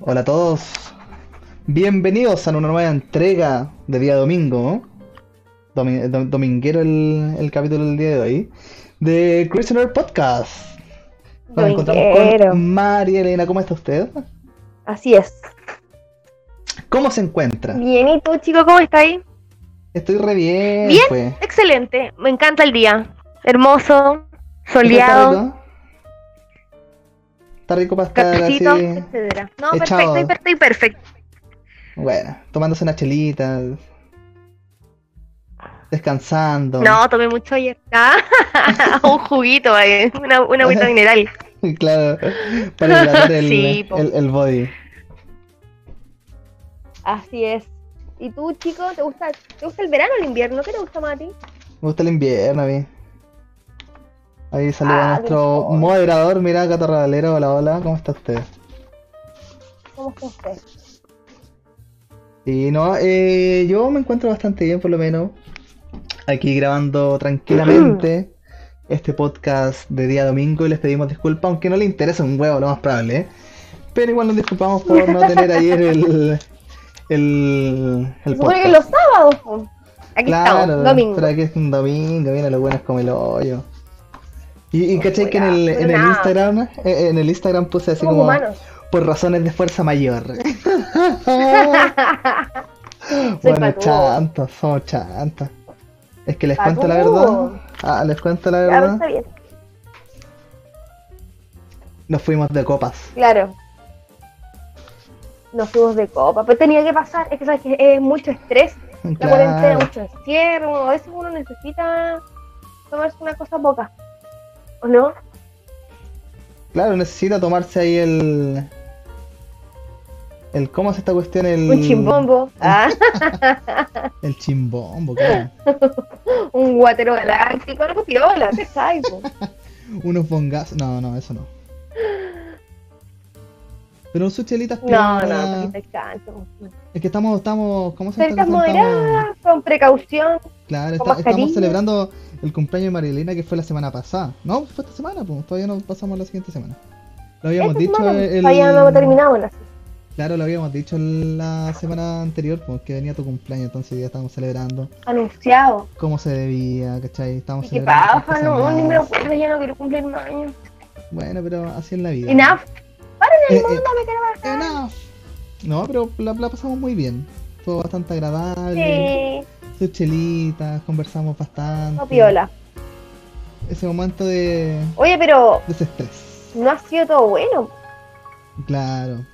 Hola a todos. Bienvenidos a una nueva entrega de día domingo. Domi- dom- dominguero el, el capítulo del día de hoy. De Christianer Podcast. Nos encontramos con María Elena. ¿Cómo está usted? Así es. ¿Cómo se encuentra? Bien, ¿y tú, chico, cómo estás ahí? Estoy re bien. Bien. pues. Excelente, me encanta el día. Hermoso, ¿Está soleado? Está rico para estar cafecito, así. etcétera. No, echado. perfecto, perfecto, perfecto. Bueno, tomándose una chelita. Descansando. No, tomé mucho ayer. Ah, un juguito, ahí, una, una agüita mineral. Claro, para hidratar el, Sí, po. el, el body. Así es. ¿Y tú, chico, te gusta, te gusta el verano o el invierno? ¿Qué te gusta más a ti? Me gusta el invierno a mí. Ahí saluda Ah, a nuestro moderador, mira Catarralero, hola hola, ¿cómo está usted? ¿Cómo está usted? Y no, eh, yo me encuentro bastante bien por lo menos. Aquí grabando tranquilamente este podcast de día domingo y les pedimos disculpas, aunque no le interesa un huevo, lo más probable. ¿eh? Pero igual nos disculpamos por no tener ayer el, el, el podcast. los sábados. Aquí Claro, estamos, domingo. pero aquí es un domingo, viene lo bueno es como el hoyo. Y, y caché que en el, en el Nada. Instagram, eh, en el Instagram puse así Somos como humanos. por razones de fuerza mayor. Bueno, patúo. chantos, somos chantos. Es que les cuento la verdad. Ah, les cuento la Ya, pero verdad. está bien. Nos fuimos de copas. Claro. Nos fuimos de copa, pero tenía que pasar. Es que sabes que es mucho estrés, la cuarentena, Claro, mucho encierro. A veces uno necesita tomarse una cosa poca. ¿O no? claro, necesita tomarse ahí el. El, ¿Cómo es esta cuestión? El, Un chimbombo, ah, El chimbombo, claro. un guatero galáctico, algo piola, te po. Unos bongazos. No, no, eso no. Pero sus chelitas No, piola. no, distancia. Es que estamos, estamos, ¿cómo se llama? Cercas moderadas, con precaución. Claro, con está- estamos celebrando el cumpleaños de Marilena que fue la semana pasada. No, fue esta semana, pues todavía no pasamos la siguiente semana. Lo habíamos dicho semana, el... Todavía no hemos terminado la Claro, lo habíamos dicho la semana anterior, pues que venía tu cumpleaños, entonces ya estábamos celebrando Anunciado. cómo se debía, ¿cachai? Estamos ¿Y qué celebrando pasa? tres No, ni me acuerdo, ya no quiero cumplir más años. Bueno, pero así es la vida. Enough. Eh, El eh, mundo me quiero bajar. enough. No, pero la, la pasamos muy bien. Fue bastante agradable. Sí, Sus chelitas, conversamos bastante. no piola. Ese momento de Oye, pero desestrés. no ha sido todo bueno. Claro.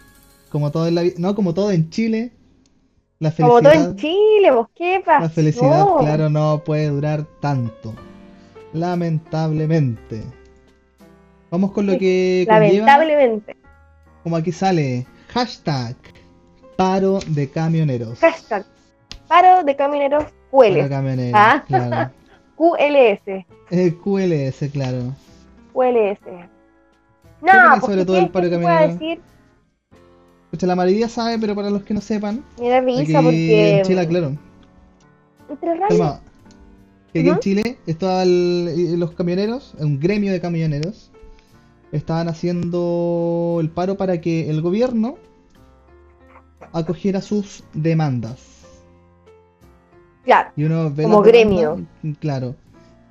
Como todo en la vida. No, como todo en Chile. La Como felicidad. todo en Chile, ¿vos qué pasó? La felicidad, claro, no puede durar tanto. Lamentablemente. Vamos con lo que. Lamentablemente. Como aquí sale. Hashtag. Paro de camioneros. Hashtag. Paro de camioneros QL. camioneros, Ah. claro. QLS. Eh, QLS, claro. QLS. No, sobre todo el ¿qué- paro de camioneros? decir? La mayoría sabe, pero para los que no sepan, Me da aquí risa porque. en Chile, claro. Entre rayos. Que aquí en. Chile estaban los camioneros, un gremio de camioneros, estaban haciendo el paro para que el gobierno acogiera sus demandas. Claro. Y uno ve Como gremio. demandas, Claro.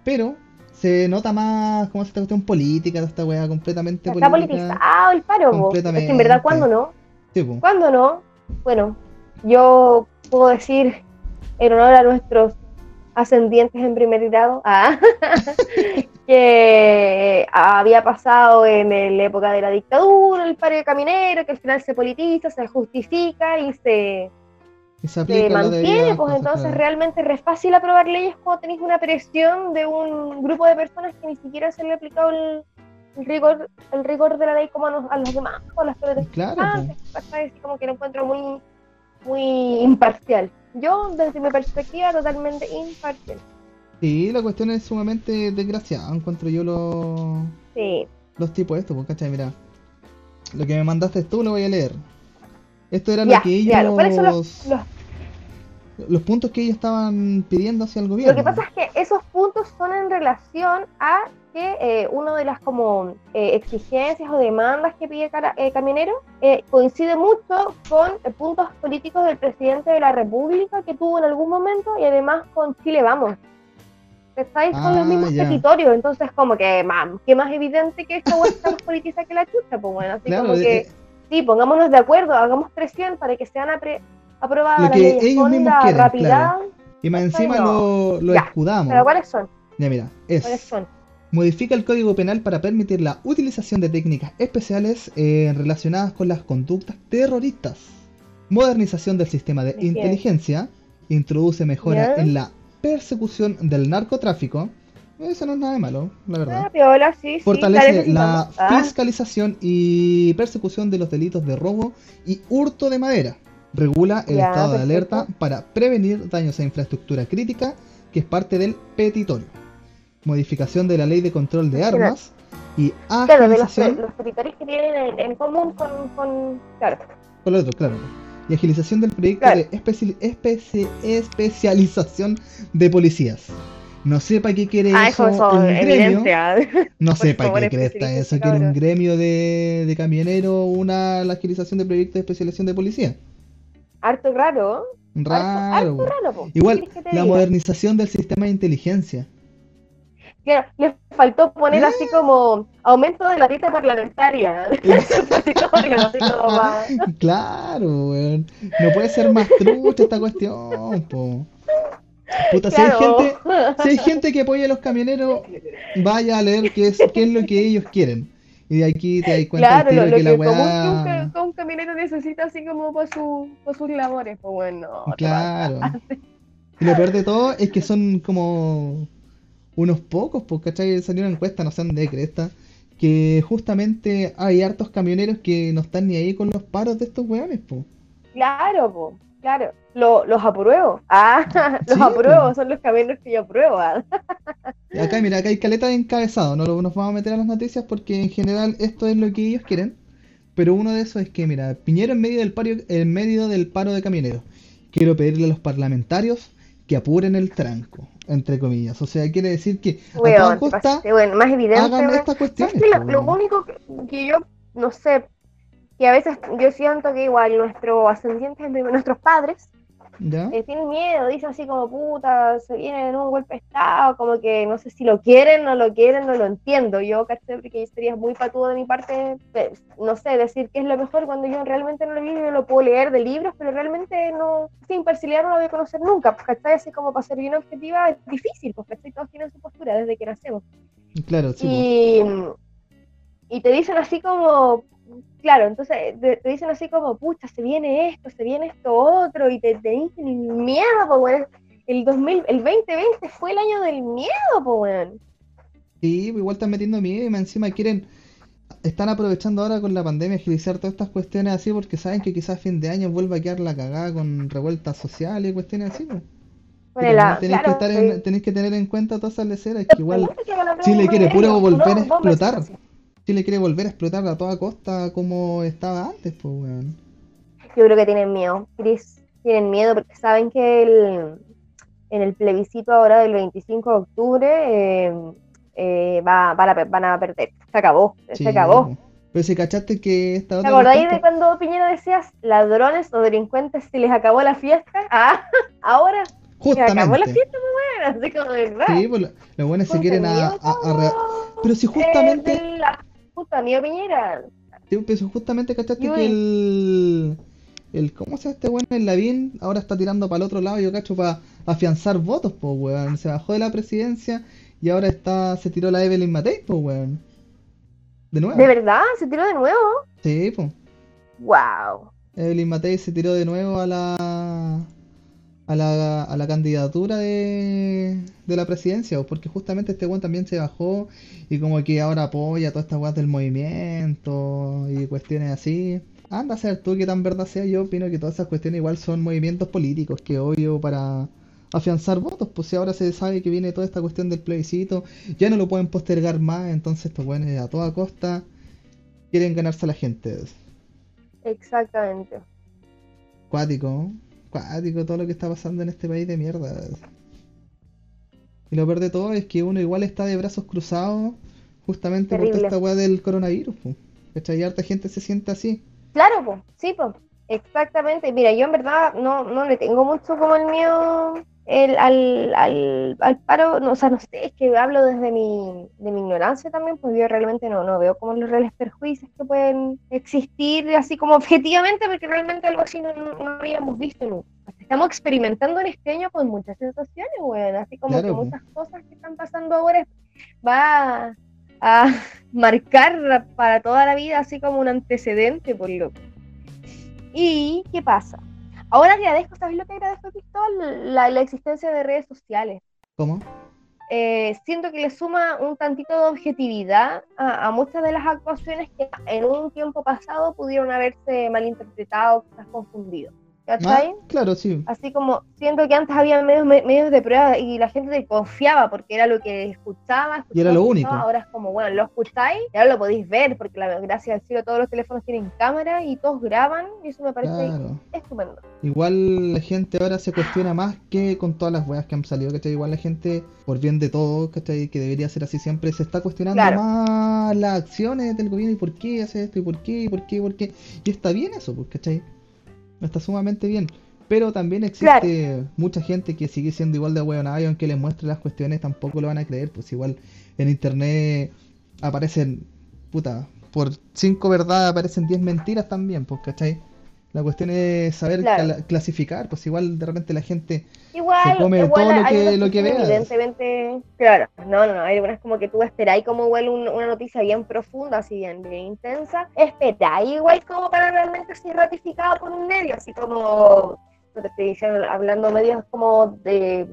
Pero se nota más como esta cuestión política, esta weá completamente Está política. politizado el paro, po. Es que en Completamente. verdad, ¿cuándo no? Sí. ¿Cuándo no? Bueno, yo puedo decir en honor a nuestros ascendientes en primer grado ah, que había pasado en la época de la dictadura el paro de caminero, que al final se politiza, se justifica y se, Y se mantiene, pues entonces claro. realmente es re fácil aprobar leyes cuando tenéis una presión de un grupo de personas que ni siquiera se le ha aplicado el, el rigor el rigor de la ley como a los, a los demás, o a las pelotas Claro, antes, ¿cachai? Así como que lo encuentro muy, muy imparcial. Yo, desde mi perspectiva, totalmente imparcial. Sí, la cuestión es sumamente desgraciada, encuentro yo los, Sí, los tipos estos, pues, ¿cachai? Mira, lo que me mandaste tú lo voy a leer. Esto era ya, lo que ellos... claro. ¿Cuáles son los, los- los puntos que ellos estaban pidiendo hacia el gobierno. Lo que pasa es que esos puntos son en relación a que eh, una de las como eh, exigencias o demandas que pide cara, eh, Camionero eh, coincide mucho con eh, puntos políticos del presidente de la República que tuvo en algún momento y además con Chile Vamos. Estáis con Ah, los mismos ya. territorios, entonces como que mam, qué más evidente que esta hueá está más politizada que la chucha, pues bueno, así Claro, como eh, que eh, sí, pongámonos de acuerdo, hagamos presión para que sean apre- aprobadas Lo las que leyes ellos mismos quieren, rapidez. y más encima no. lo, lo Ya, escudamos. Pero ¿cuáles son? Ya mira, ¿Cuáles es son? modifica el Código Penal para permitir la utilización de técnicas especiales eh, relacionadas con las conductas terroristas. Modernización del sistema de ¿De inteligencia. Introduce mejoras en la persecución del narcotráfico. Eso no es nada de malo, la verdad. Ah, piola, sí. Fortalece claro sí, la. Ah, fiscalización y persecución de los delitos de robo y hurto de madera. Regula el Ya, estado de alerta para prevenir daños a infraestructura crítica, que es parte del petitorio. Modificación de la ley de control de Claro. armas y Claro, de los, agilización. los territorios que tienen en, en común con, con. Claro. Con lo otro, claro. Y agilización del proyecto Claro. de especi- especi- especialización de policías. No sepa qué quiere Ah, eso, eso un gremio. No sepa favor, qué cresta especialícese, eso, quiere un gremio de, de camioneros, una la agilización de proyectos de especialización de policía. Harto raro. Raro. Harto, harto raro, po. Igual, ¿Qué quieres que te la diga? modernización del sistema de inteligencia. Claro, les faltó poner así como aumento de la dieta parlamentaria. Claro, weón. No puede ser más trucha esta cuestión, po. Puta, si hay gente, si hay gente que apoya a los camioneros, vaya a leer qué es, qué es lo que ellos quieren. Y de aquí te das cuenta Claro, lo, tiro lo que que la común que un, weá. que un camionero necesita así como para su, para sus labores, pues bueno. Claro. Y lo peor de todo es que son como unos pocos, ¿cachai? Salió una encuesta, no sé dónde de cresta, que justamente hay hartos camioneros que no están ni ahí con los paros de estos weones, pues. Claro, po, claro. Lo- los apruebo. Ah, los Sí, apruebo, po. son los camioneros que yo apruebo. ah. Acá, mira, acá hay caleta de encabezado, no nos vamos a meter a las noticias porque en general esto es lo que ellos quieren. Pero uno de esos es que, mira, Piñero en medio del paro, en medio del paro de camioneros. Quiero pedirle a los parlamentarios que apuren el tranco, entre comillas. O sea, quiere decir que a toda Weón, costa pasaste, bueno, más evidente. hagan weón. estas cuestiones. Lo, lo weón. único que, yo, no sé, que a veces yo siento que igual nuestros ascendientes nuestros padres. Eh, tienen miedo, dicen así como puta, se viene en un golpe de estado, como que no sé si lo quieren, no lo quieren, no lo entiendo. Yo, caché, porque sería muy patudo de mi parte, pues, no sé, decir qué es lo mejor cuando yo realmente no lo vi, yo lo puedo leer de libros, pero realmente no, sin imparcialidad no lo voy a conocer nunca, pues, ¿cachai? Así como para ser bien objetiva es difícil, pues, ¿cachai? Todos tienen su postura desde que nacemos. Claro, sí. Y, y te dicen así como, claro, entonces te, te dicen así como, pucha, se viene esto, se viene esto otro, y te, te dicen miedo, pues, weón. El 2000, el 2020 fue el año del miedo, pues, weón. Sí, pues igual están metiendo miedo y encima quieren, están aprovechando ahora con la pandemia agilizar todas estas cuestiones así porque saben que quizás a fin de año vuelva a quedar la cagada con revueltas sociales y cuestiones así. ah, tenéis claro, que estar en- tenéis que tener en cuenta todas esas leceras que igual Chile quiere puro volver a no, explotar. Chile quiere volver a explotar a toda costa como estaba antes, pues weón. Yo creo que tienen miedo, Chris. Tienen miedo porque saben que el, en el plebiscito ahora del 25 de octubre eh, eh, va, van, a, van a perder. Se acabó, Sí, se acabó. Pero si cachaste que esta ¿Te otra acordáis cuestión, de cuando Piñera decías ladrones o delincuentes se les acabó la fiesta? Ah, ahora po, se acabó la justamente. fiesta, pues bueno, así como de verdad. Sí, pues lo- los buenos se quieren a, a- a rea- Pero si Eh, justamente la puta amigo Piñera. Sí, pues justamente cachaste Yui. que el, el. ¿Cómo se llama este weón? El Lavín ahora está tirando para el otro lado, yo cacho, para afianzar votos, pues weón. Se bajó de la presidencia y ahora está se tiró la Evelyn Matei, pues weón. De nuevo. ¿De verdad? ¿Se tiró de nuevo? Sí, pues. ¡Wow! Evelyn Matei se tiró de nuevo a la. A la, a la candidatura de, de la presidencia, porque justamente este weón también se bajó y como que ahora apoya todas estas weas del movimiento y cuestiones así. Anda a ser tú que tan verdad sea, yo opino que todas esas cuestiones igual son movimientos políticos, que obvio para afianzar votos, pues si ahora se sabe que viene toda esta cuestión del plebiscito, ya no lo pueden postergar más, entonces estos weones a toda costa quieren ganarse a la gente. Exactamente. Cuático, Cuático todo lo que está pasando en este país de mierda. Y lo peor de todo es que uno igual está de brazos cruzados justamente por Terrible. toda esta weá del coronavirus. po. Y harta gente se siente así. Claro, pues, sí, pues, exactamente. Mira, yo en verdad no, no le tengo mucho como el miedo el, al, al, al paro, no, o sea, no sé, es que hablo desde mi, de mi ignorancia también, pues yo realmente no, no veo como los reales perjuicios que pueden existir así como objetivamente, porque realmente algo así no, no, no habíamos visto nunca. Estamos experimentando en este año con muchas sensaciones, weón, así como Claro, que muchas cosas que están pasando ahora va a marcar para toda la vida así como un antecedente, por loco. ¿Y qué pasa? Ahora agradezco, ¿sabes lo que agradezco, Cristóbal? La, la existencia de redes sociales. ¿Cómo? Eh, siento que le suma un tantito de objetividad a, a muchas de las actuaciones que en un tiempo pasado pudieron haberse malinterpretado, quizás confundido. ¿Cachai? Ah, claro, sí. Así como siento que antes había medios, me- medios de prueba y la gente te confiaba porque era lo que escuchaba. Y era lo único. Ahora es como, bueno, lo escucháis y ahora lo podéis ver porque la, gracias al cielo todos los teléfonos tienen cámara y todos graban y eso me parece Claro. estupendo. Igual la gente ahora se cuestiona más que con todas las weas que han salido, ¿cachai? Igual la gente, por bien de todo, ¿cachai? Que debería ser así siempre, se está cuestionando Claro. más las acciones del gobierno y por qué hace esto y por qué, y por qué, y por qué. Y está bien eso, pues, ¿cachai? Está sumamente bien. Pero también existe mucha gente que sigue siendo igual de hueonada y aunque les muestre las cuestiones tampoco lo van a creer. Pues igual en internet aparecen, puta, por cinco verdades aparecen 10 mentiras también, pues, ¿cachai? La cuestión es saber Claro. clasificar, pues igual de repente la gente Igual, Se come igual todo lo que- lo que. Evidentemente, claro, no, no, no, hay algunas como que tú esperáis como igual un- una noticia bien profunda, así bien, bien intensa, esperáis igual como para realmente ser ratificado por un medio, así como, no te estoy diciendo, hablando medios como de,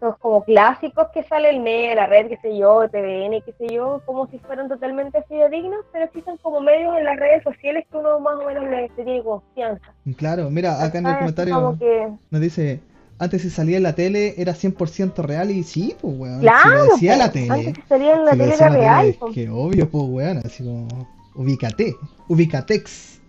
los como clásicos que sale el medio, la red, qué sé yo, TVN, qué sé yo, como si fueran totalmente fidedignos, pero existen como medios en las redes sociales que uno más o menos le, tiene confianza. Claro, mira, acá en el comentario que, nos dice, antes si salía en la tele era 100% real y sí, pues weón, si claro, lo decía po, la tele, antes que salía en la si tele era real, tele, po. es que obvio, pues weón, así como, ubícate, ubicatex.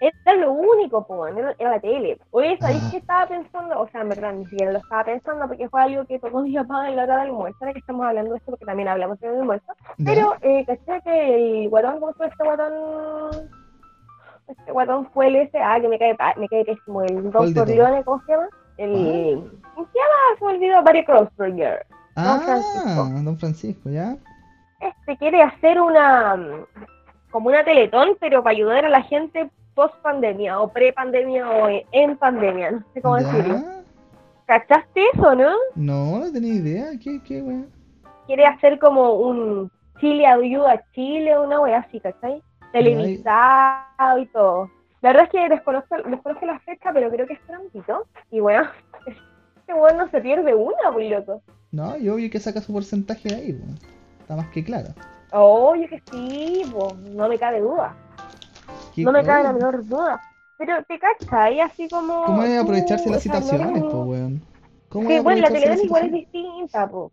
Era lo único, po, era, era la tele. Oye, ¿sabéis Ah. qué estaba pensando? O sea, en verdad, ni siquiera lo estaba pensando porque fue algo que tocó mi papá en la hora del almuerzo, ahora que estamos hablando de esto porque también hablamos del almuerzo. ¿ya? Pero, eh, caché que el guatón, ¿cómo llama este guatón? Este guatón fue el ese, ah, que me cae, me cae pésimo, el ¿Cuál de Don Corleone, ¿cómo se llama? El, ¿cómo se llama? Se me olvidó, Barry Crossberger. ah, Francisco. Don Francisco, ¿ya? Este quiere hacer una, como una teletón, pero para ayudar a la gente post pandemia, o pre pandemia, o en pandemia, no sé cómo decirlo. ¿Ya? ¿Cachaste eso, no? No, no tenía idea, ¿qué, qué weón? Quiere hacer como un Chile ayuda a Chile, una wea así, ¿cachai? Televisado y todo. La verdad es que desconozco, desconozco la fecha, pero creo que es prontito. Y bueno, este weón no se pierde una, muy loco. No, y obvio que saca su porcentaje de ahí, weón. Está más que claro. Oye, que sí, no me cabe duda. ¿Qué- No me cabe la menor duda. Pero te cachai, así como. ¿Cómo es aprovecharse las no situaciones, po, weón? ¿Cómo Sí, bueno, la televisión igual es distinta, po.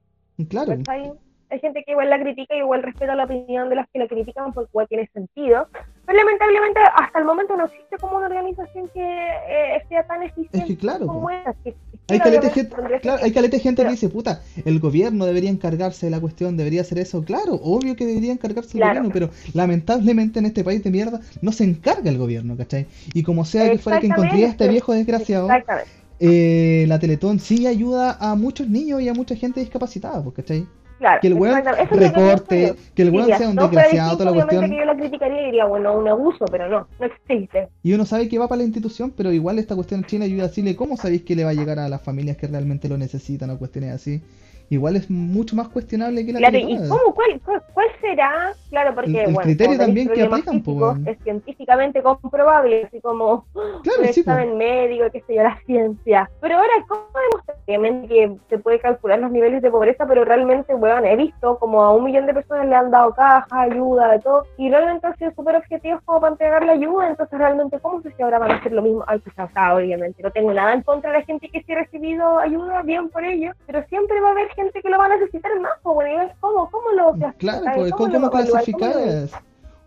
Claro, ¿cachai? Hay gente que igual la critica y igual respeta la opinión de las que la critican porque igual tiene sentido. Pero lamentablemente hasta el momento no existe como una organización que eh, sea tan eficiente es que claro, como esa. que- Hay caleta gente, claro, hay caleta gente que dice, puta, el gobierno debería encargarse de la cuestión, debería hacer eso. Claro, obvio que debería encargarse el Claro. gobierno, pero lamentablemente en este país de mierda no se encarga el gobierno, ¿cachai? Y como sea que fuera que encontré a este viejo desgraciado, eh, la Teletón sí ayuda a muchos niños y a mucha gente discapacitada, pues, ¿cachai? Claro, Que el weón recorte, que el weón sea un no desgraciado, toda la cuestión. que yo la criticaría y diría, bueno, un abuso, pero no, no existe. Y uno sabe que va para la institución, pero igual esta cuestión china ayuda a decirle cómo sabéis que le va a llegar a las familias que realmente lo necesitan o cuestiones así. Igual es mucho más cuestionable que la Claro, ¿y Teletón. cómo, cuál, cuál, cuál será? Claro, porque, El- el bueno, criterio también que aplican, físicos, es científicamente comprobable, así como Claro, un sí, examen médico, qué sé yo, la ciencia. Pero ahora, ¿cómo demostrar? Obviamente que se puede calcular los niveles de pobreza, pero realmente, weón, he visto como a un millón de personas le han dado caja, ayuda, de todo, y realmente han sido súper objetivos como para entregar la ayuda, entonces realmente, ¿cómo sé si ahora van a hacer lo mismo? Ay, pues, o sea, obviamente, no tengo nada en contra de la gente que sí ha recibido ayuda, bien por ello, pero siempre va a haber gente que lo va a necesitar más, pues, bueno, cómo, cómo lo Claro, clasificáis? pues, ¿cómo, lo cómo clasificas?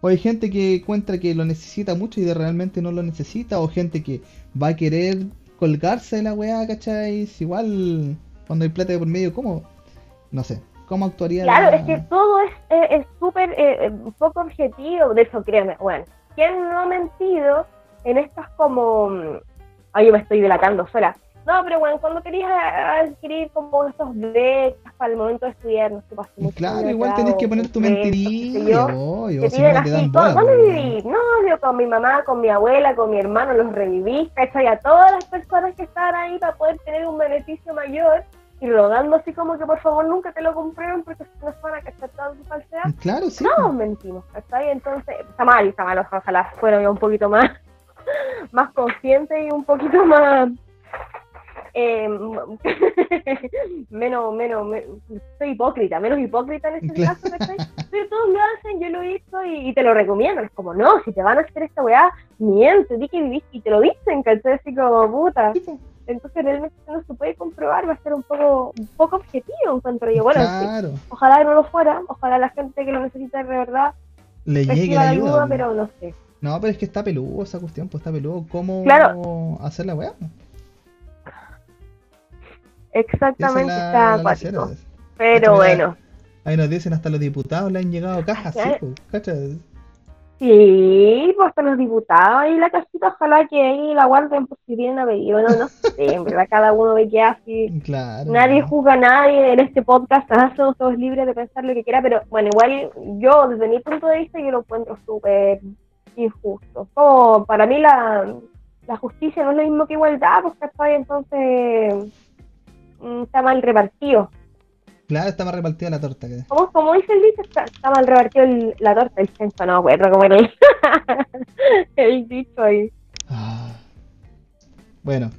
O hay gente que encuentra que lo necesita mucho y de realmente no lo necesita, o gente que va a querer colgarse de la weá, ¿cachai? Igual cuando hay plata de por medio, ¿cómo? No sé, ¿cómo actuaría? Claro, la- es que todo es eh, súper eh, eh, poco objetivo, de eso créeme. Bueno, ¿quién no ha mentido en estas como... mm, Ay, yo me estoy delatando sola. No, pero bueno, cuando querías a- adquirir como estos becas para el momento de estudiar, no sé, pasé muchos Claro, años igual tenés que poner tu mentirilla, obvio, Te piden no así, dan ¿dó- bola, ¿dónde viví? No, yo con mi mamá, con mi abuela, con mi hermano los reviví, ¿cachai? A todas las personas que estaban ahí para poder tener un beneficio mayor y rogando así como que por favor nunca te lo comprueben porque si no se van a cachar toda tu falsedad. Claro, sí. Todos mentimos, ¿cachai? Entonces, está mal, está mal, ojalá fuera un poquito más, más consciente y un poquito más... eh, menos, menos, me- soy hipócrita, menos hipócrita en este Claro. caso, ¿cachai? Pero todos lo hacen, yo lo he visto y, y te lo recomiendo. Es como, no, si te van a hacer esta weá, miente, di que viviste y te lo dicen, ¿cachai? Así como, puta. Entonces realmente no se puede comprobar, va a ser un poco, un poco objetivo, encuentro yo. Bueno, sí, claro, ojalá no lo fuera, ojalá la gente que lo necesita de verdad le llegue la ayuda. pero no sé. No, pero es que está peludo esa cuestión, pues está peludo. ¿Cómo Claro. hacer la weá? Es Exactamente, la- está acuático. Pero bueno, Ahí nos dicen hasta los diputados le han llegado cajas, sí, po, ¿cachai? sí, pues hasta los diputados y la casita, ojalá que ahí la guarden por si vienen a pedir. Bueno, no sé, en verdad cada uno ve qué hace. Claro. Nadie juzga a nadie en este podcast, somos todos libres de pensar lo que quiera, pero bueno, igual yo desde mi punto de vista yo lo encuentro súper injusto. Como para mí la, la justicia no es lo mismo que igualdad, pues ¿cachai? entonces está mal repartido. Claro, está más repartida la torta que. Como, como dice el dicho, está, está mal repartido el- la torta, el censo, no acuerdo cómo era el, el dicho ahí. Ah. Bueno,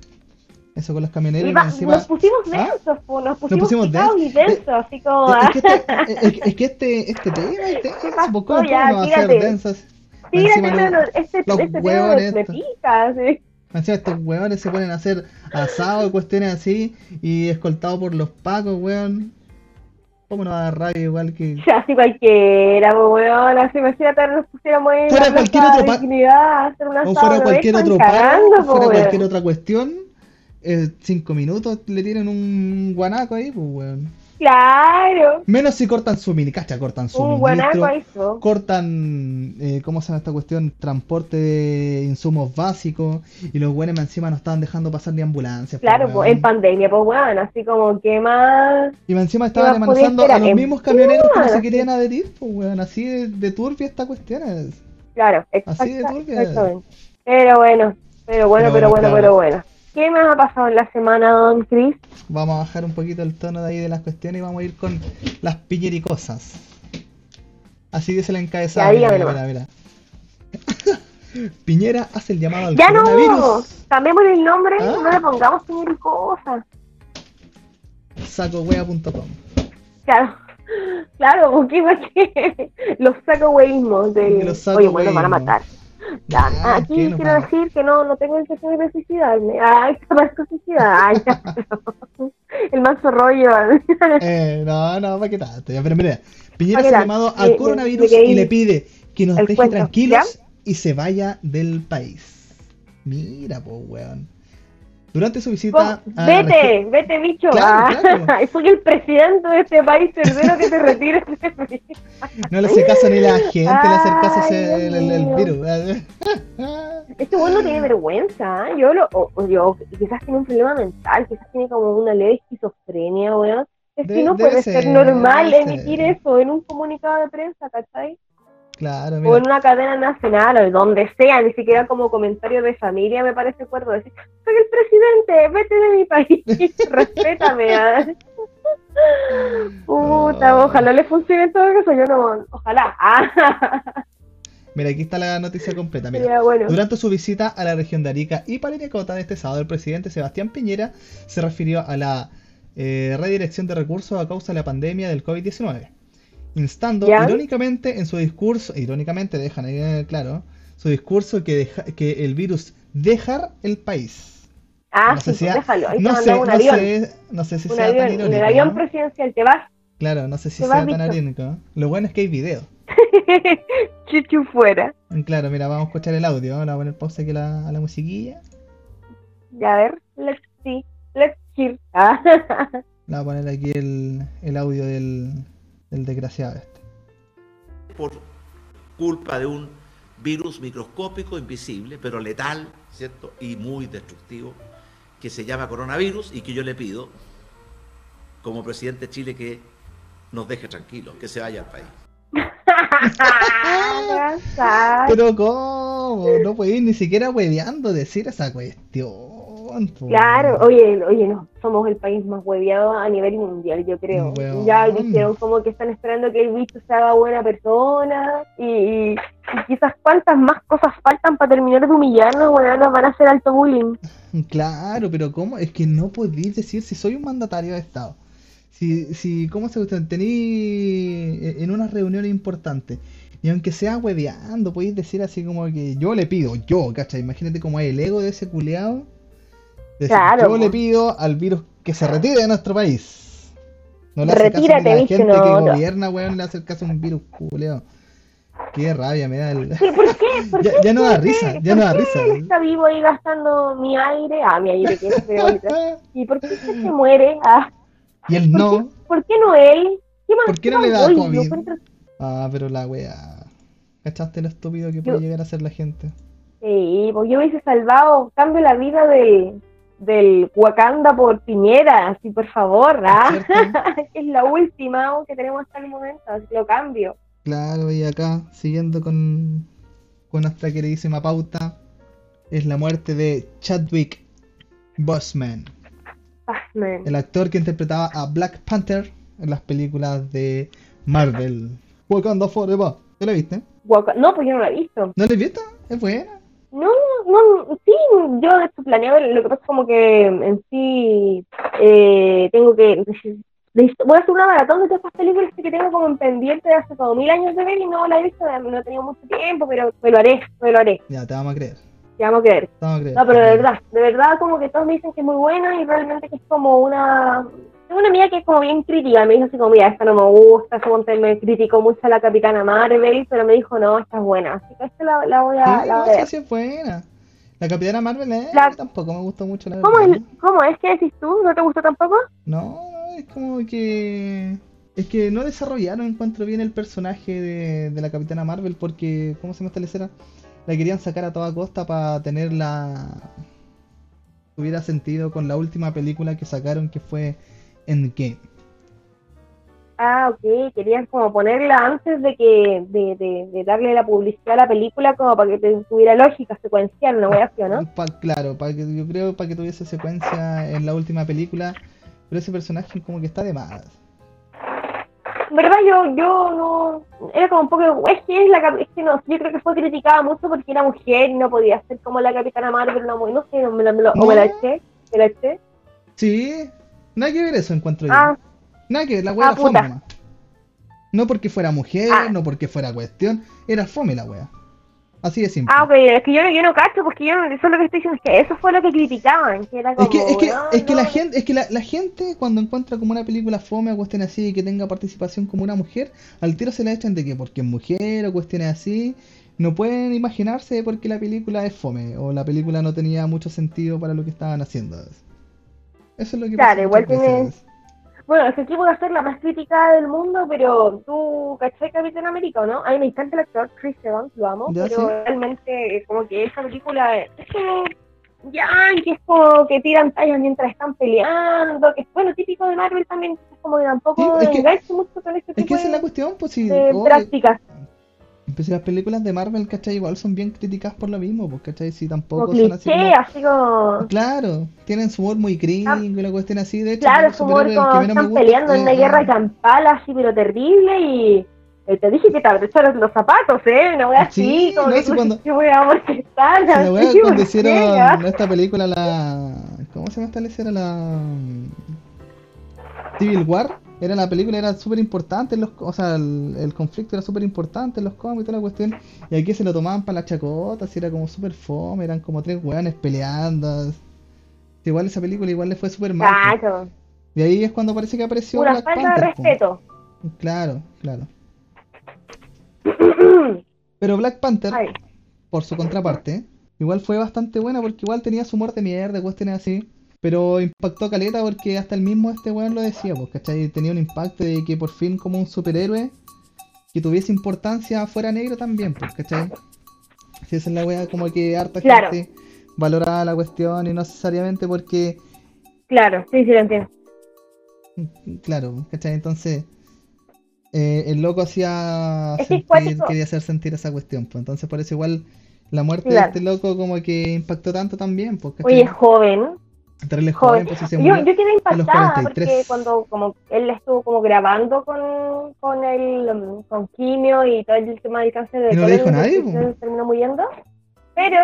eso con los camioneros va- encima. nos pusimos ¿Ah? densos, nos pusimos, pusimos picados y densos, así como... Es que este, es, es que este, este tema es denso, ¿Qué pasó? po, ¿cómo Ya, podemos hacer tírate. densas? Tírate, Encima no, los- no, este, este tema me, pica, sí. Encima estos weones se ponen a hacer asado y cuestiones así y escoltados por los pacos, weón. ¿Cómo no va a dar rabia igual que. Ya, así cualquiera, pues, weón, así imagínate nos pusiéramos en Fuera la cualquier otro pa- hacer una O fuera cualquier otro paro, cagando, o fuera pues, cualquier otra cuestión, eh, cinco minutos le tienen un guanaco ahí, pues weón. Claro, Menos si cortan su mini, cacha, cortan su so. cortan, eh, ¿cómo se llama esta cuestión? Transporte de insumos básicos y los buenos encima no estaban dejando pasar ni ambulancias. pues, Claro, weón. pues, en pandemia, pues, weón, así como que más... Y encima estaban ¿Qué más podía amenazando a los mismos camioneros que no se querían adherir, pues weón, así de, de turbia esta cuestión es. Claro, Así de turbia. exactamente. Pero bueno, pero bueno, Pero pero bueno, bueno, claro. pero bueno. ¿Qué más ha pasado en la semana, don Chris? Vamos a bajar un poquito el tono de ahí de las cuestiones y vamos a ir con las piñericosas. Así dice la encabezada. Ya, Mira, mira, mira. Piñera hace el llamado al ¡Ya no! coronavirus. Cambiemos el nombre, ¿Ah? no le pongamos señor cosa. Sacowea.com. Claro, claro, porque los saco-weísmos de... Los Oye, bueno, van a matar. Ya, Ah, aquí ¿qué nos quiero decir que no, no tengo intención de suicidarme. Ay, que suicidar. Ay, El manso rollo. Eh, no, no, ¿para qué tanto? Ya, pero mira, Piñera ¿Pa' qué hace tanto? llamado al coronavirus y le pide que nos deje cuento, tranquilos y se vaya del país. Mira, pues, weón. Durante su visita Vete, vete, bicho. Claro, Ah, claro. Soy el presidente de este país, tercero que te retires de mí. No le hace caso ni la gente, le hace caso Ay, ese- el, el- el Dios virus. Este güey no tiene vergüenza. ¿eh? Yo lo, o- yo, quizás tiene un problema mental, quizás tiene como una leve esquizofrenia, weón. Es que De- no puede ser, ser, normal emitir ser. eso en un comunicado de prensa, ¿cachai? Claro, O en una cadena nacional o donde sea, ni siquiera como comentario de familia me parece cuerdo decir, soy el presidente, vete de mi país, respétame. Puta, ojalá le funcione todo eso, yo no, ojalá. Ah, Mira, aquí está la noticia completa. Mira. bueno. Durante su visita a la región de Arica y Parinacota de este sábado, el presidente Sebastián Piñera se refirió a la eh, redirección de recursos a causa de la pandemia del COVID-19, instando ¿Ya? irónicamente en su discurso, irónicamente dejan ahí claro, su discurso que, deja- que el virus dejar el país. Ah, no sí, sé si pues ha- déjalo, ahí no sé, un no avión. sé, no sé si un sea avión, tan en irónico. el avión presidencial te vas, Claro, no sé si sea tan irónico. Lo bueno es que hay video. chuchu fuera. Claro, mira, vamos a escuchar el audio. Vamos a poner pausa aquí la, a la musiquilla. Ya, a ver, let's see, let's hear. Ah. Voy a poner aquí el, el audio del, del desgraciado este. por culpa de un virus microscópico, invisible, pero letal, ¿cierto? Y muy destructivo, que se llama coronavirus y que yo le pido, como presidente de Chile, que nos deje tranquilos, que se vaya al país. Pero cómo, no podéis ni siquiera hueveando decir esa cuestión. Claro, oye, oye, no, somos el país más hueviado a nivel mundial, yo creo. Weón. Ya dijeron como que están esperando que el bicho se haga buena persona y, y- y quizás cuántas más cosas faltan para terminar de humillarnos, bueno, nos van a hacer alto bullying. Claro, pero ¿cómo? Es que no podéis decir si soy un mandatario de Estado. Si, si ¿cómo se gusta? Tení eh, en una reunión importante. Y aunque sea hueveando, podéis decir así como que yo le pido, yo, ¿cachai? Imagínate como es el ego de ese culeado. Decir, Claro, yo po. le pido al virus que se retire de nuestro país. No le hace caso Retírate, la gente no, que no. gobierna, weón, le hace caso a un virus culeado. Qué rabia me da el... ¿Pero por qué? ¿Por Ya- qué? ya no da risa, ya ¿Por no da qué risa. él está vivo ahí gastando mi aire? Ah, mi aire que es. ¿Y por qué se muere? Ah, Y él ¿por, no. qué, ¿Por qué no él? ¿Qué más? ¿Por qué no le más da doy? Yo COVID? encuentro- Ah, pero la wea. ¿Cachaste lo estúpido que puede Yo- llegar a ser la gente? Sí, pues yo hubiese salvado, cambio la vida del, del Wakanda por Piñera, así por favor, ¿ah? Es la última que tenemos hasta el momento, así lo cambio. Claro, y acá, siguiendo con, con nuestra queridísima pauta, es la muerte de Chadwick Boseman, Batman. el actor que interpretaba a Black Panther en las películas de Marvel. Wakanda Forever. ¿Te la viste? Waka- No, pues yo no la he visto. ¿No la has visto? Es buena. No, no, sí, yo de hecho planeo, lo que pasa es como que en sí eh, tengo que, voy a hacer una maratón de todas estas películas que tengo como en pendiente de hace como mil años de ver y no la he visto, no he tenido mucho tiempo, pero me lo haré, me lo haré, Ya, te vamos a creer. ya vamos a creer. Te vamos a creer. No, pero de verdad, de verdad como que todos me dicen que es muy buena y realmente que es como una... Tengo una amiga que es como bien crítica, me dijo así como, mira, esta no me gusta, me criticó mucho a la Capitana Marvel, pero me dijo, no, esta es buena, así que esta la, la voy a, Sí, la no, voy a sí, ver. sí es buena. La Capitana Marvel eh, La- tampoco me gustó mucho la ¿Cómo verdad. es, ¿Cómo es? ¿Qué decís tú? ¿No te gustó tampoco? No, es como que. Es que no desarrollaron, encuentro bien el personaje de, de la Capitana Marvel porque, ¿cómo se llama esta lecera? La querían sacar a toda costa para tenerla. Tuviera sentido con la última película que sacaron que fue Endgame. Ah, ok, querían como ponerla antes de que de, de, de darle la publicidad a la película como para que te- tuviera lógica secuencial, una wea así, ¿o ¿no? Pa- claro, para que yo creo para que tuviese secuencia en la última película, pero ese personaje como que está de más. Verdad yo, yo no, era como un poco, es que es la, es que no, yo creo que fue criticada mucho porque era mujer y no podía ser como la Capitana Marvel, no, no sé, me me la- o me la eché, me la eché. Sí, nada que ver eso encuentro yo. Ah, Nada que ver, la wea Ah, era fome puta. nomás. No porque fuera mujer, Ah. no porque fuera cuestión, era fome la wea. Así de simple. ah, ok, es que yo, no- yo no cacho porque yo no, eso es lo que estoy diciendo, es que eso fue lo que criticaban, que era como, Es que, es que, no, es que la gente, es que la, la gente cuando encuentra como una película fome o cuestiones así y que tenga participación como una mujer, al tiro se la echan de que porque es mujer o cuestiones así, no pueden imaginarse porque la película es fome o la película no tenía mucho sentido para lo que estaban haciendo. Eso es lo que Claro, pasa igual muchas tiene- veces. Bueno, ese tipo de hacer la más criticada del mundo, pero tú, ¿cachai Capitán América o no? A mí me encanta el actor, Chris Evans, lo amo, pero sí. realmente eh, como que esa película es como, ya, que es como que tiran tallas mientras están peleando, que es bueno, típico de Marvel también, es como que tampoco Sí, es que- mucho con este Es que es la cuestión, pues si de oye, prácticas, pues las películas de Marvel, ¿cachai? Igual son bien criticadas por lo mismo, pues, ¿cachai? Si tampoco son así como... así como... Claro, tienen su humor muy gringo y la cuestión así, de hecho, Claro, es humor como están gusta peleando en una guerra campal así, pero terrible y... eh, Te dije que te abrocharon los zapatos, ¿eh? Una wea así, Sí, como no, que si cuando- yo voy a orquestar, la así, wea, ¿por cuando hicieron Ah, esta película, la. ¿Cómo se llama esta lecera? La. Civil War. Era la película, era súper importante, los, o sea, el, el conflicto era súper importante en los cómics y toda la cuestión. Y aquí se lo tomaban para la chacota, así era como súper fome, eran como tres weones peleando. Igual esa película igual le fue súper mal. pues. Cacho, Y ahí es cuando parece que apareció pura Black falta de Panther, po. respeto. Claro, claro. Pero Black Panther, Ay, por su contraparte, igual fue bastante buena porque igual tenía su humor de mierda, cuestiones así. Pero impactó caleta porque hasta el mismo este weón lo decía, pues, ¿cachai? Tenía un impacto de que por fin como un superhéroe que tuviese importancia fuera negro también, pues, ¿cachai? Si esa es la wea como que harta Claro. gente valoraba la cuestión y no necesariamente porque, Claro, sí, sí, lo entiendo. claro, ¿cachai? Entonces, eh, el loco hacía Es sentir, quería hacer sentir esa cuestión, pues entonces por eso igual la muerte Claro. de este loco como que impactó tanto también, pues, ¿cachai? Oye, joven. Terrible joven. joven, pues si se Yo, yo quedé impactada 43. porque cuando como él estuvo como grabando con, con el con quimio y todo el tema del cáncer de ¿Y no le dijo nadie, y po? se terminó muriendo. Pero,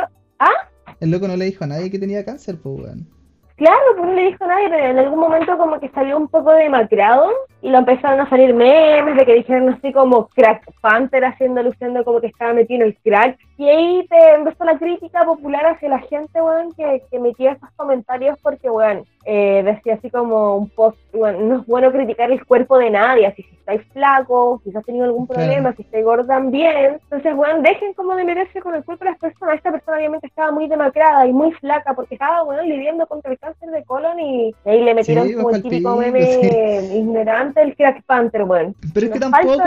El loco no le dijo a nadie que tenía cáncer, pues, claro, pues no le dijo a nadie, pero en algún momento como que salió un poco demacrado y lo empezaron a salir memes de que dijeron así como Crack Panther haciendo alusión de como que estaba metido en el crack. Y ahí te empezó la crítica popular hacia la gente, weón, que, que metía esos comentarios porque, weón, eh, decía así como un post, weón, no es bueno criticar el cuerpo de nadie, así si estáis flacos, si has tenido algún problema, si estáis gordos también. Entonces, weón, dejen como de meterse con el cuerpo de las personas. Esta persona obviamente estaba muy demacrada y muy flaca porque estaba, weón, lidiando contra el cáncer de colon y ahí le metieron Sí, como el típico pico, meme ignorante, el Crack Panther, weón. Pero es que tampoco,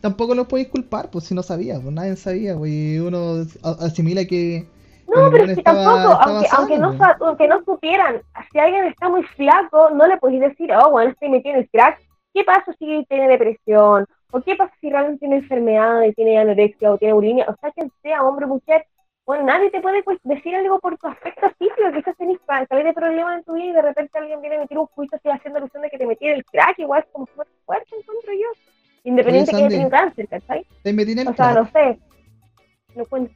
tampoco lo podéis culpar, pues si no sabía, pues nadie sabía, pues y uno asimila que No, pero es que estaba- tampoco, estaba aunque, aunque, no, sa- aunque no supieran, si alguien está muy flaco, no le podéis decir, oh, bueno, estoy metido en el crack. ¿Qué pasa si tiene depresión? ¿O qué pasa si realmente tiene enfermedades, tiene anorexia o tiene bulimia? O sea, quien sea, hombre o mujer, bueno, nadie te puede pues, decir algo por tu aspecto físico, quizás tenés vez de problemas en tu vida y de repente alguien viene a meter un juicio así haciendo alusión de que te metí el crack, igual es como súper fuerte, encuentro yo. Independiente Oye, que haya tenido cáncer, ¿cachai? te metí en el O sea, crack. no sé. No cuento.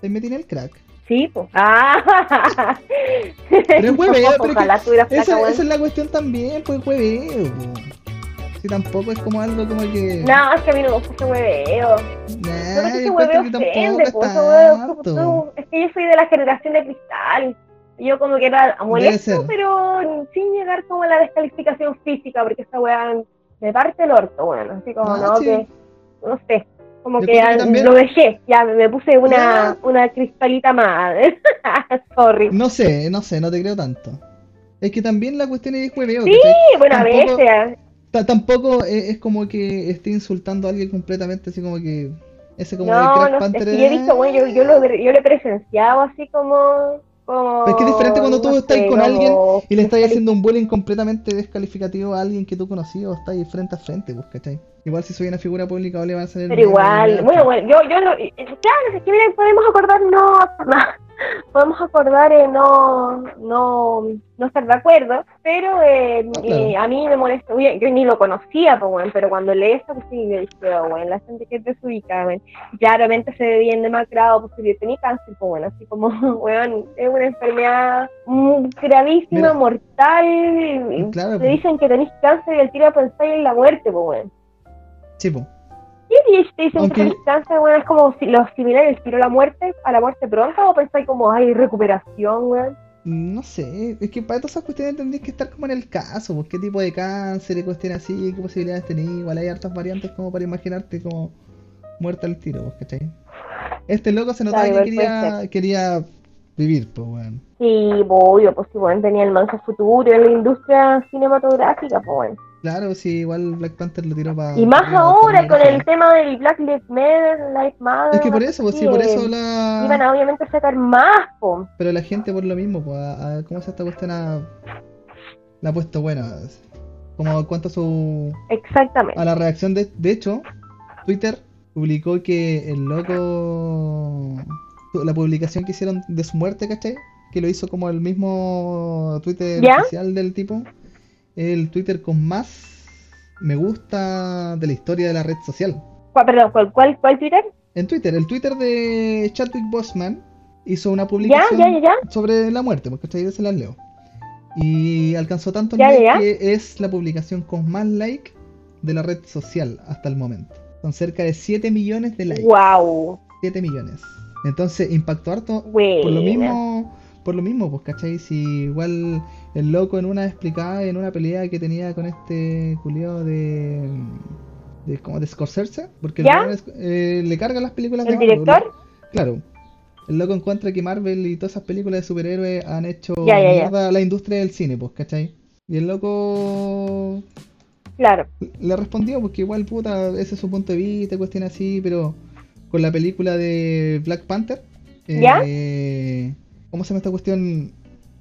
Te metí en el crack. Sí, pues. Ah. Pero es hueveo, pero que Esa, esa es la cuestión también, pues hueveo. Si tampoco es como algo como que. No, es que a mí no me gusta ese hueveo. Nah, No, es que ese yo hueveo ofende, pues, es ese hueveo, que yo soy de la generación de cristal. Yo como que era molesto, pero sin llegar como a la descalificación física, porque esa weá me parte el orto, bueno, así como, Ah, no, sí. que, no sé, como Yo que creo que también- lo dejé, ya me puse una, una cristalita más, sorry. No sé, no sé, no te creo tanto. Es que también la cuestión es hueveo. Sí, bueno, a veces, Tampoco es, es como que esté insultando a alguien completamente, así como que. Ese como no, Crack no, Panther. es que yo he visto, bueno, yo, yo, lo, yo lo he presenciado así como... como Pero es que es diferente cuando tú no estás sé, con como alguien y le estás haciendo un bullying completamente descalificativo a alguien que tú conocías o estás ahí frente a frente, pues, ¿cachai? Igual si soy una figura pública o le van a salir. Pero igual, bueno, bueno, yo, yo, lo- eh, claro, es que miren, podemos acordarnos, podemos acordar eh, no, no, no estar de acuerdo, pero eh, Ah, claro. eh, a mí me molesta, oye, yo ni lo conocía, pues bueno, pero cuando leí eso, pues sí, yo dije, oh, bueno, la gente que es desubicada, bueno, claramente se ve bien demacrado, pues yo tenía cáncer, pues bueno, así como, bueno, es una enfermedad gravísima, Mira. mortal, Claro, te pues. dicen que tenés cáncer y al tiro pensáis en la muerte, pues bueno. Sí, pues. Te dicen Aunque- cáncer, bueno, es como si los similares tiro a la muerte, a la muerte pronta, o pensáis como, ay, recuperación, weón. No sé, es que para todas esas cuestiones tendrías que estar como en el caso, pues qué tipo de cáncer y cuestiones así, qué posibilidades tenés, igual hay hartas variantes como para imaginarte como muerta al tiro, pues, ¿cachai? Este loco se notaba Claro, que quería, quería vivir, pues, weón. Sí, obvio, pues sí, bueno, tenía el manso futuro en la industria cinematográfica, pues bueno. Claro, sí, igual Black Panther lo tiró para... Y más ahora con el tema del Black Lives Matter, Lives Matter. Es que por eso, pues sí, por eso la... Iban a obviamente sacar más, po. Pero la gente por lo mismo, pues, a, a- ¿cómo se esta cuestión ha, la ha puesto buena? Como en cuanto a su... Exactamente. a la reacción de... De hecho, Twitter publicó que el loco... La publicación que hicieron de su muerte, ¿cachai? Que lo hizo como el mismo Twitter ¿Ya? oficial del tipo. El Twitter con más me gusta de la historia de la red social. ¿Cuál, perdón, ¿cuál, cuál, cuál Twitter? En Twitter, el Twitter de Chadwick Boseman hizo una publicación ya, ya, ya. sobre la muerte, porque ustedes se las leo. Y alcanzó likes ya. que es la publicación con más like de la red social hasta el momento. Son cerca de 7 millones de likes. Wow. 7 millones. Entonces impactó harto Buena. por lo mismo, por lo mismo, pues, ¿cachai? Si igual el loco en una explicaba en una pelea que tenía con este culiao de. de como de Scorsese, porque el eh, le cargan las películas ¿El de Marvel, director? Claro. El loco encuentra que Marvel y todas esas películas de superhéroes han hecho Ya, ya, ya. mierda a la industria del cine, pues, ¿cachai? Y el loco Claro. le respondió porque igual puta, ese es su punto de vista, cuestión así, pero con la película de Black Panther, ¿Ya? ¿Cómo se llama esta cuestión?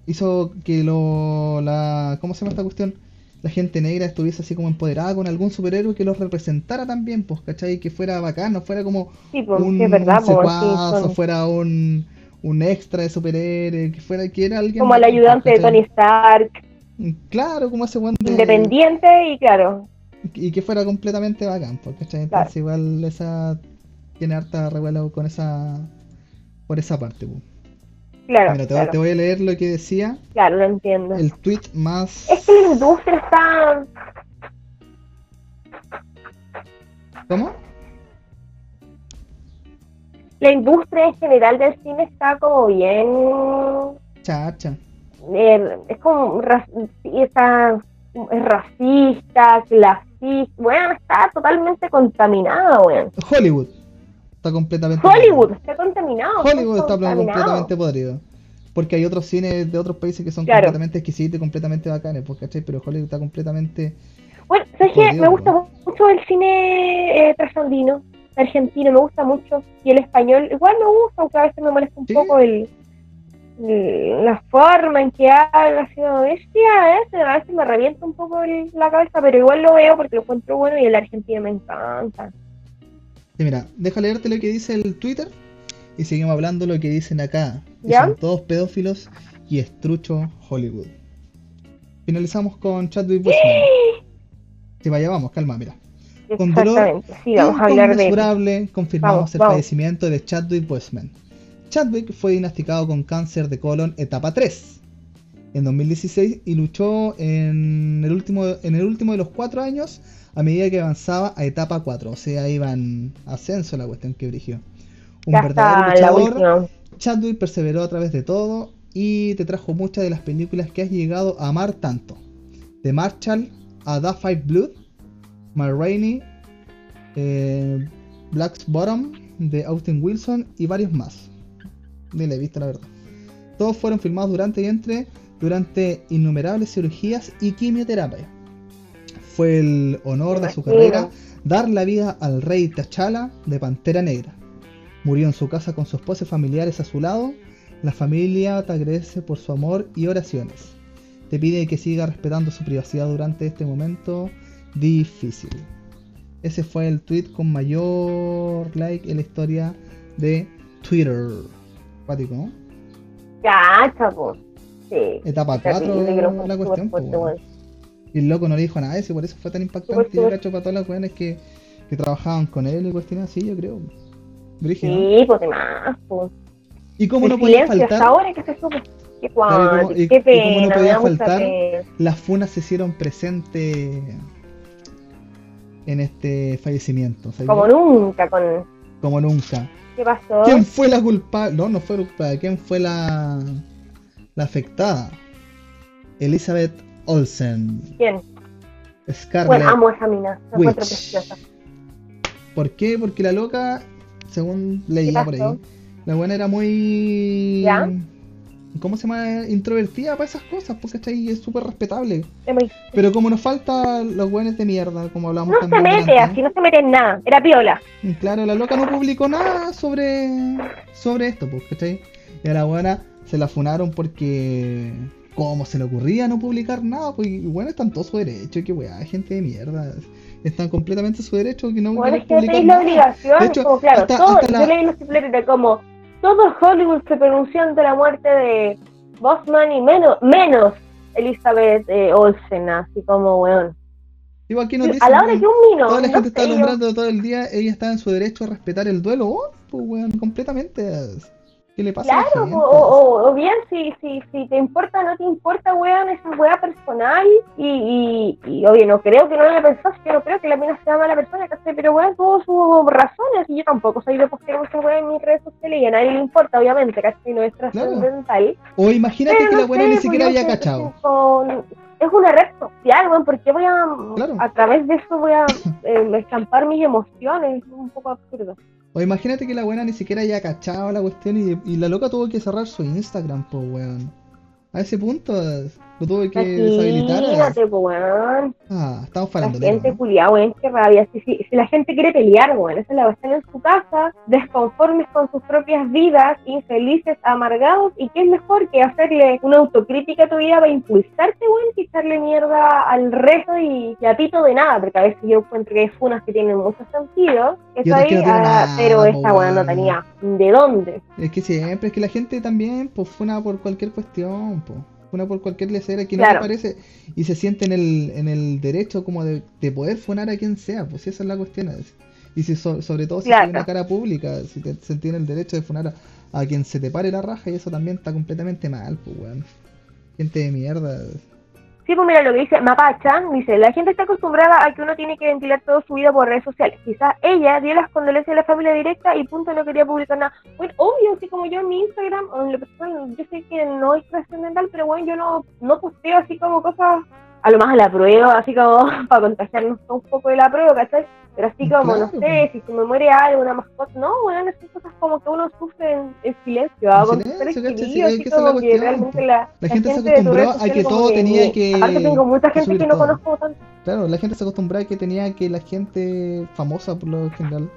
Hizo que lo, la, ¿cómo se llama esta cuestión? La gente negra estuviese así como empoderada con algún superhéroe que los representara también, pues, ¿cachai? Que fuera bacán, no fuera como Sí, pues, un, verdad, un pues, sí, secuazo, son- fuera un, un extra de superhéroe, que fuera, que era alguien como el pues, ayudante de. Tony Stark, Claro, como ese de- independiente y claro, y que fuera completamente bacán, porque ¿cachai? Claro. Entonces igual esa tiene harta revuelo con esa por esa parte. pu. Claro, Mira, te, claro, te voy a leer lo que decía claro, lo entiendo. el tweet más Es que la industria está, ¿Cómo? la industria en general del cine está como bien, Chacha. eh, es como, está, es racista, clasista, bueno, está totalmente contaminada, weón. Hollywood está completamente Hollywood está contaminado. Hollywood está contaminado. completamente podrido. Porque hay otros cines de otros países que son Claro. completamente exquisitos y completamente bacanes, pues, ¿cachai? Pero Hollywood está completamente Bueno, ¿sabes qué? Me gusta mucho el cine eh, trasandino, argentino, me gusta mucho. Y el español igual me gusta, aunque a veces me molesta un Sí. poco el, el- la forma en que habla, así como bestia, a veces, a veces me revienta un poco el- la cabeza, pero igual lo veo porque lo encuentro bueno y el argentino me encanta. Sí, mira, deja leerte lo que dice el Twitter y seguimos hablando lo que dicen acá. ¿Ya? Son todos pedófilos y estrucho Hollywood. Finalizamos con Chadwick Boseman. Si vaya, vamos, calma, mira. Con dolor sí, vamos a hablar de confirmamos Vamos, el vamos. fallecimiento de Chadwick Boseman. Chadwick fue diagnosticado con cáncer de colon etapa 3 en 2016 y luchó en el último, en el último de los cuatro años a medida que avanzaba a etapa 4. O sea, iba en ascenso la cuestión que brigió. Un ya verdadero luchador. Chadwick perseveró a través de todo y te trajo muchas de las películas que has llegado a amar tanto. De Marshall a The Five Blood, Ma Rainey, eh, Black's Bottom de Austin Wilson y varios más. Ni la he visto la verdad. Todos fueron filmados durante y entre durante innumerables cirugías y quimioterapia. Fue el honor de su carrera dar la vida al rey T'Challa de Pantera Negra. Murió en su casa con su esposa y familiares a su lado. La familia te agradece por su amor y oraciones. Te pide que siga respetando su privacidad durante este momento difícil. Ese fue el tweet con mayor like en la historia de Twitter. Cuático, ¿no? Ya. Sí. Etapa 4 Terrible, que no fue la súper cuestión. fuerte, po, weón. weón. Y el loco no le dijo nada, eso por eso fue tan impactante. Súper, Yo cacho para todas las weones que, que trabajaban con él y cuestiones así, yo creo. Brígido. Sí, pues más, pues. ¿Y cómo El no podía hasta faltar? ahora que se supo. Qué Claro, y cómo- cuático, y- qué y cómo no pena, podía faltar. Las funas se hicieron presentes en este fallecimiento. Como nunca, con... Como nunca. ¿Qué pasó? ¿Quién fue la culpable? No, no fue la culpable. ¿Quién fue la, la afectada? Elizabeth Olsen. ¿Quién? Scarlett. Bueno, amo esa mina, la Witch. preciosa. ¿Por qué? Porque la loca, según leía por ahí, la buena era muy... ¿Ya? ¿Cómo se llama? Introvertida para esas cosas, porque está ahí es súper respetable. Pero como nos falta los buenos de mierda, como hablamos No se mete así, no se mete en nada. Era piola. Claro, la loca no publicó nada sobre, sobre esto, pues, ¿cachai? Y a la buena se la funaron porque. ¿Cómo se le ocurría no publicar nada? Pues, bueno, están todos su derecho, que weá, gente de mierda. Están completamente su derecho que no Bueno, es que publicar la obligación, De hecho, como claro, hasta- todo, hasta la- yo leí los como todo Hollywood se pronunció ante la muerte de Bosman y menos, menos Elizabeth eh, Olsen, así como weón. Digo, aquí nos a la hora que un vino, toda la no gente está alumbrando todo el día, ella está en su derecho a respetar el duelo. Oh, pues weón, completamente. ¿Qué le pasa a la Claro, o, o- o bien si, si, si te importa o no te importa, weón, esa weá personal. Y, y, y obvio, no creo que no le pensás, yo no creo que la mina sea mala persona, ¿cachai? Pero weón, tuvo sus razones y yo tampoco soy de postear weá en mis redes sociales y a nadie le importa, obviamente, ¿cachai? No es trascendental. O imagínate Pero que no la sé, ni siquiera había cachado. con- Es una red social, weón, porque voy a, Claro. a través de eso voy a eh, estampar mis emociones, es un poco absurdo. O imagínate que la buena ni siquiera haya cachado la cuestión y, la loca tuvo que cerrar su Instagram, po, weón. A ese punto lo tuvo que deshabilitar. Imagínate, weón. Ah, estamos La hablando gente culiada, weón, qué rabia. Si, si, si la gente quiere pelear, weón, esa es la están en su casa, desconformes con sus propias vidas, infelices, amargados, y qué es mejor que hacerle una autocrítica a tu vida para impulsarte, weón, que echarle mierda al resto y, y a pito de nada, porque a veces yo encuentro que hay funas que tienen mucho sentido, eso Y otras ahí, ah, nada, pero esta weón no tenía de dónde. Es que siempre, es que la gente también, pues funa por cualquier cuestión, pues. Funa por cualquier lecera que no Claro. le parece y se siente en el, en el derecho como de, de poder funar a quien sea, pues esa es la cuestión. es- Y si so- sobre todo si Claro. tiene una cara pública, si te- se tiene el derecho de funar a, a quien se te pare la raja y eso también está completamente mal, pues weón. Gente de mierda. Sí, pues mira lo que dice Mapacha, dice, la gente está acostumbrada a que uno tiene que ventilar toda su vida por redes sociales. Quizás ella dio las condolencias a la familia directa y punto, no quería publicar nada. Bueno, obvio, así como yo en mi Instagram, en lo personal, yo sé que no es trascendental, pero bueno, yo no, no posteo así como cosas, a lo más la prueba, así como para contagiarnos un poco de la prueba, ¿cachai? Pero así como, no sé, si se me muere algo, una mascota, no, bueno, son cosas como que uno sufre en, en silencio, En con sus seres así que la como realmente po. la, La gente se de tus acostumbró a que todo tenía que- Aparte tengo mucha gente que no todo. conozco tanto. Claro, la gente se acostumbraba a que tenía que la gente famosa por lo general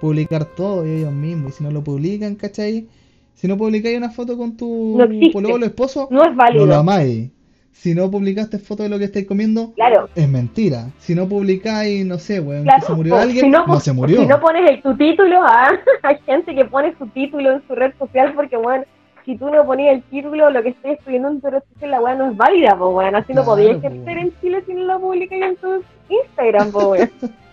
publicar todo ellos mismos. Y si no lo publican, ¿cachai? Si no publicáis una foto con tu No pololo esposo, No es no válido. lo amáis. Si no publicaste foto de lo que estáis comiendo, Claro. es mentira. Si no publicáis, no sé, weón, Claro, que se murió alguien, si no, no, se murió. Si no pones el, tu título, ah, hay gente que pone su título en su red social porque, bueno, si tú no ponías el título, lo que estoy escribiendo en tu red social, la weá no es válida, pues, bueno, así no podías po, ejercer weón. en Chile si no lo publicas en tu Instagram, pues, weón.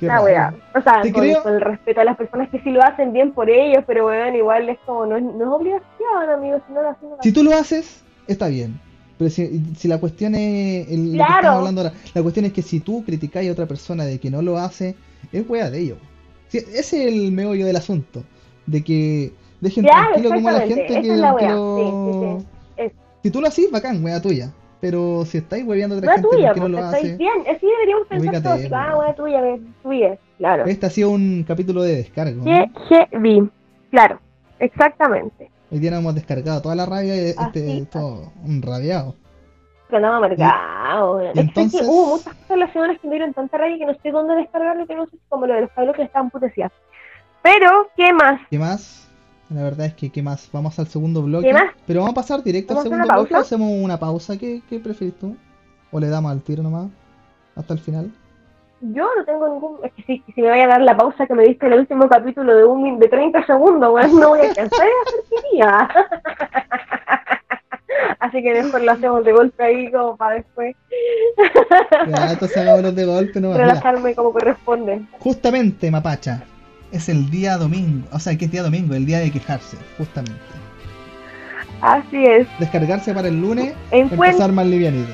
Weá. O sea, con, creo- con el respeto a las personas que sí lo hacen bien por ellos, pero, weón, igual es como, no es, no es obligación, amigos, si no lo hacen, Si tú lo haces, está bien. Pero si, si la cuestión es el- lo que Claro. estamos hablando ahora, la cuestión es que si tú criticáis a otra persona de que no lo hace, es wea de ellos. Sí, ese es el meollo del asunto. De que dejen Claro, tranquilo como la gente esa que, es la que lo- sí, sí, sí. Es- Si tú lo haces, bacán, wea tuya. Pero si estáis hueveando a otra Wea gente tuya, no pues, lo hace, bien. Así deberíamos pensar todos. Ah, wea tuya, tuya. Claro. este ha sido un capítulo de descarga. ¿no? Heavy. Claro, exactamente. Hoy día nos hemos descargado toda la rabia y este, Así, todo un rabiado. Que andaba amargado. weón. Es que entonces- hubo muchas cosas relacionadas que me dieron tanta rabia que no sé dónde descargarlo, que no sé como lo de los cabros que estaban putecidas. Pero, ¿qué más? ¿Qué más? La verdad es que, ¿qué más? Vamos al segundo bloque. ¿Qué más? Pero vamos a pasar directo al ¿Vamos a hacer segundo bloque hacemos una pausa. ¿Qué, qué preferís tú? ¿O le damos al tiro nomás? Hasta el final. Yo no tengo ningún. Es que si, si me vaya a dar la pausa que me diste en el último capítulo de un de 30 segundos, weón, no voy a alcanzar a hacer. Así que mejor lo hacemos de golpe ahí como para después Ya, entonces hagámoslo de golpe relajarme como corresponde. justamente, Mapacha. Es el día domingo. O sea, que es día domingo, el día de quejarse. Justamente. Así es. Descargarse para el lunes. Encuentro. Empezar más livianito.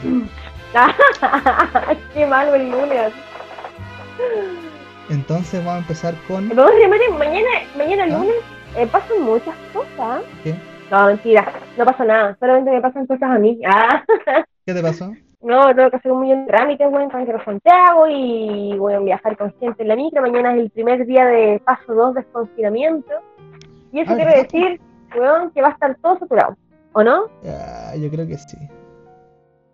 Qué malo el lunes. Entonces vamos a empezar con. Entonces, realmente, mañana, mañana ¿Ah? lunes eh, pasan muchas cosas. ¿Qué? No, mentira, no pasa nada. Solamente me pasan cosas a mí. Ah, ¿Qué te pasó? no, tengo que hacer un millón de trámites, bueno, ir a Santiago y voy a viajar con gente en la micro. Mañana es el primer día de paso 2 de confinamiento. Y eso Ah, quiere decir, weón, que va a estar todo saturado. ¿O no? Ah, yo creo que sí.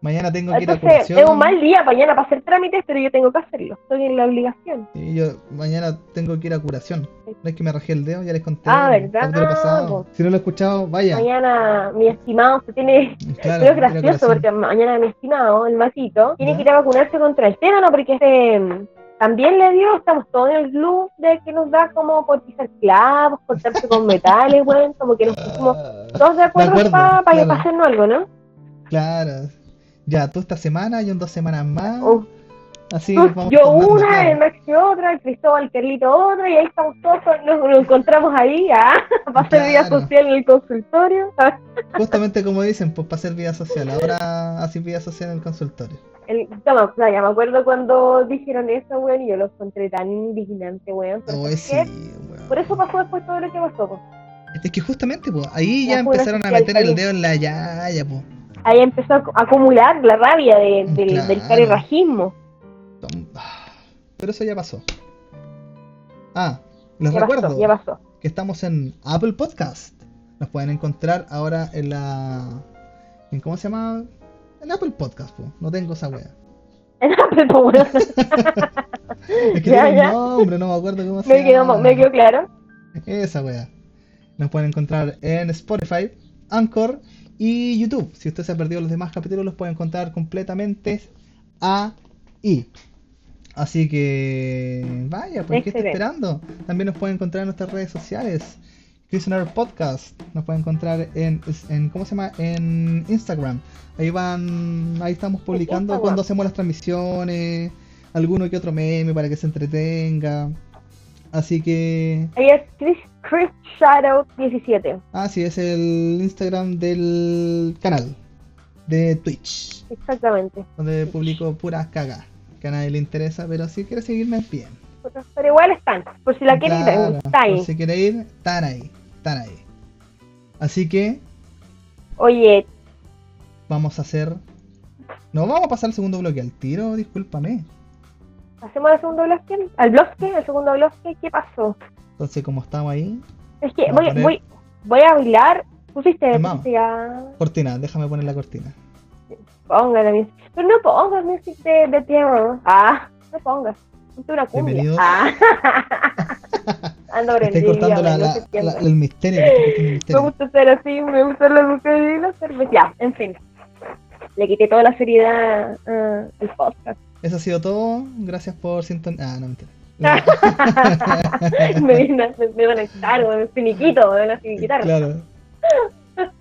Mañana tengo que ir a Entonces, curación. es un mal día mañana para hacer trámites, pero yo tengo que hacerlo. Estoy en la obligación. Sí, yo mañana tengo que ir a curación. No es que me rajé el dedo, ya les conté. Ah, ¿verdad? pasado. Si no lo he escuchado, vaya. Mañana, mi estimado, se tiene Claro, Pero es gracioso porque mañana mi estimado, el Matito, tiene ¿Ya? que ir a vacunarse contra el tétano porque este también le dio, estamos todos en el club de que nos da como por pisar clavos, cortarse con metales, weón, como que nos pusimos Ah, todos de acuerdo, para claro. hacernos algo, ¿no? Claro. Ya, tú esta semana, yo en dos semanas más. Así vamos yo una, claro. el Maxi otra, el Cristóbal Carlito otra, y ahí estamos todos, nos, nos encontramos ahí, ¿ah? para hacer vida social en el consultorio. Justamente como dicen, pues para hacer vida social. Ahora así vida social en el consultorio. El, toma, o sea, ya me acuerdo cuando dijeron eso, weón, y yo lo encontré tan indignante, weón. pero Oh, ¿sabes sí, weón. Por eso pasó después todo lo que pasó, po. Es que justamente, pues, ahí ya pura empezaron a meter el dedo en la yaya, pues. Ahí empezó a ac- a acumular la rabia de- del, Claro. del carerrajismo. Pero eso ya pasó. Ah, Les Ya recuerdo pasó, ya pasó. que estamos en Apple Podcast. Nos pueden encontrar ahora en la. ¿En cómo se llama? En Apple Podcast, po. no tengo esa wea. Pero bueno, Es que Ya, ya. nombre, no me acuerdo cómo se me, quedó, llama. me quedó claro. Esa wea. Nos pueden encontrar en Spotify, Anchor y YouTube. Si usted se ha perdido los demás capítulos, los puede encontrar completamente ahí. Así que vaya, ¿por qué está esperando? También nos pueden encontrar en nuestras redes sociales. Prisoner Podcast. Nos pueden encontrar en, en ¿cómo se llama? En Instagram. Ahí van, ahí estamos publicando cuando hacemos las transmisiones, alguno que otro meme para que se entretenga. Así que Ahí es Chris, Shadow 17. Ah, sí, es el Instagram del canal de Twitch, Exactamente. donde publico puras cagas, que a nadie le interesa, pero si quiere seguirme bien. Pero, pero igual están. Por si la quieren, Claro, está ahí. por si quiere ir, están ahí, están ahí. Así que Oye, vamos a hacer... No vamos a pasar al segundo bloque al tiro, discúlpame. hacemos el segundo bloque. Al bloque, el segundo bloque, ¿qué pasó? Entonces, como estamos ahí, Es que Vamos a voy, poner- voy, voy a bailar. Pusiste, ya. cortina, déjame poner la cortina. Ponga la music. Pero no pongas music de, de tierra. Ah, no pongas. Ponte una cumbia. Bienvenidos. Ah. Ando Estoy cortando la- el misterio. Me gusta hacer así, me gusta la mujer y la cerveza. Ya, en fin. Le quité toda la seriedad ah, al podcast. Eso ha sido todo. Gracias por sintonizar. Ah, no, mentira. me, me, van a echar, me finiquito, me van a finiquitar. Claro.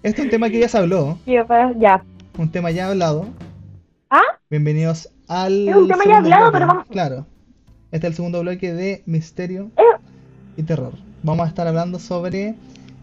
Este es un tema que ya se habló, Ya. un tema ya hablado. ¿Ah? Bienvenidos al. Es un tema ya hablado, bloque. pero vamos- Claro. Este es el segundo bloque de misterio Eh. y terror. Vamos a estar hablando sobre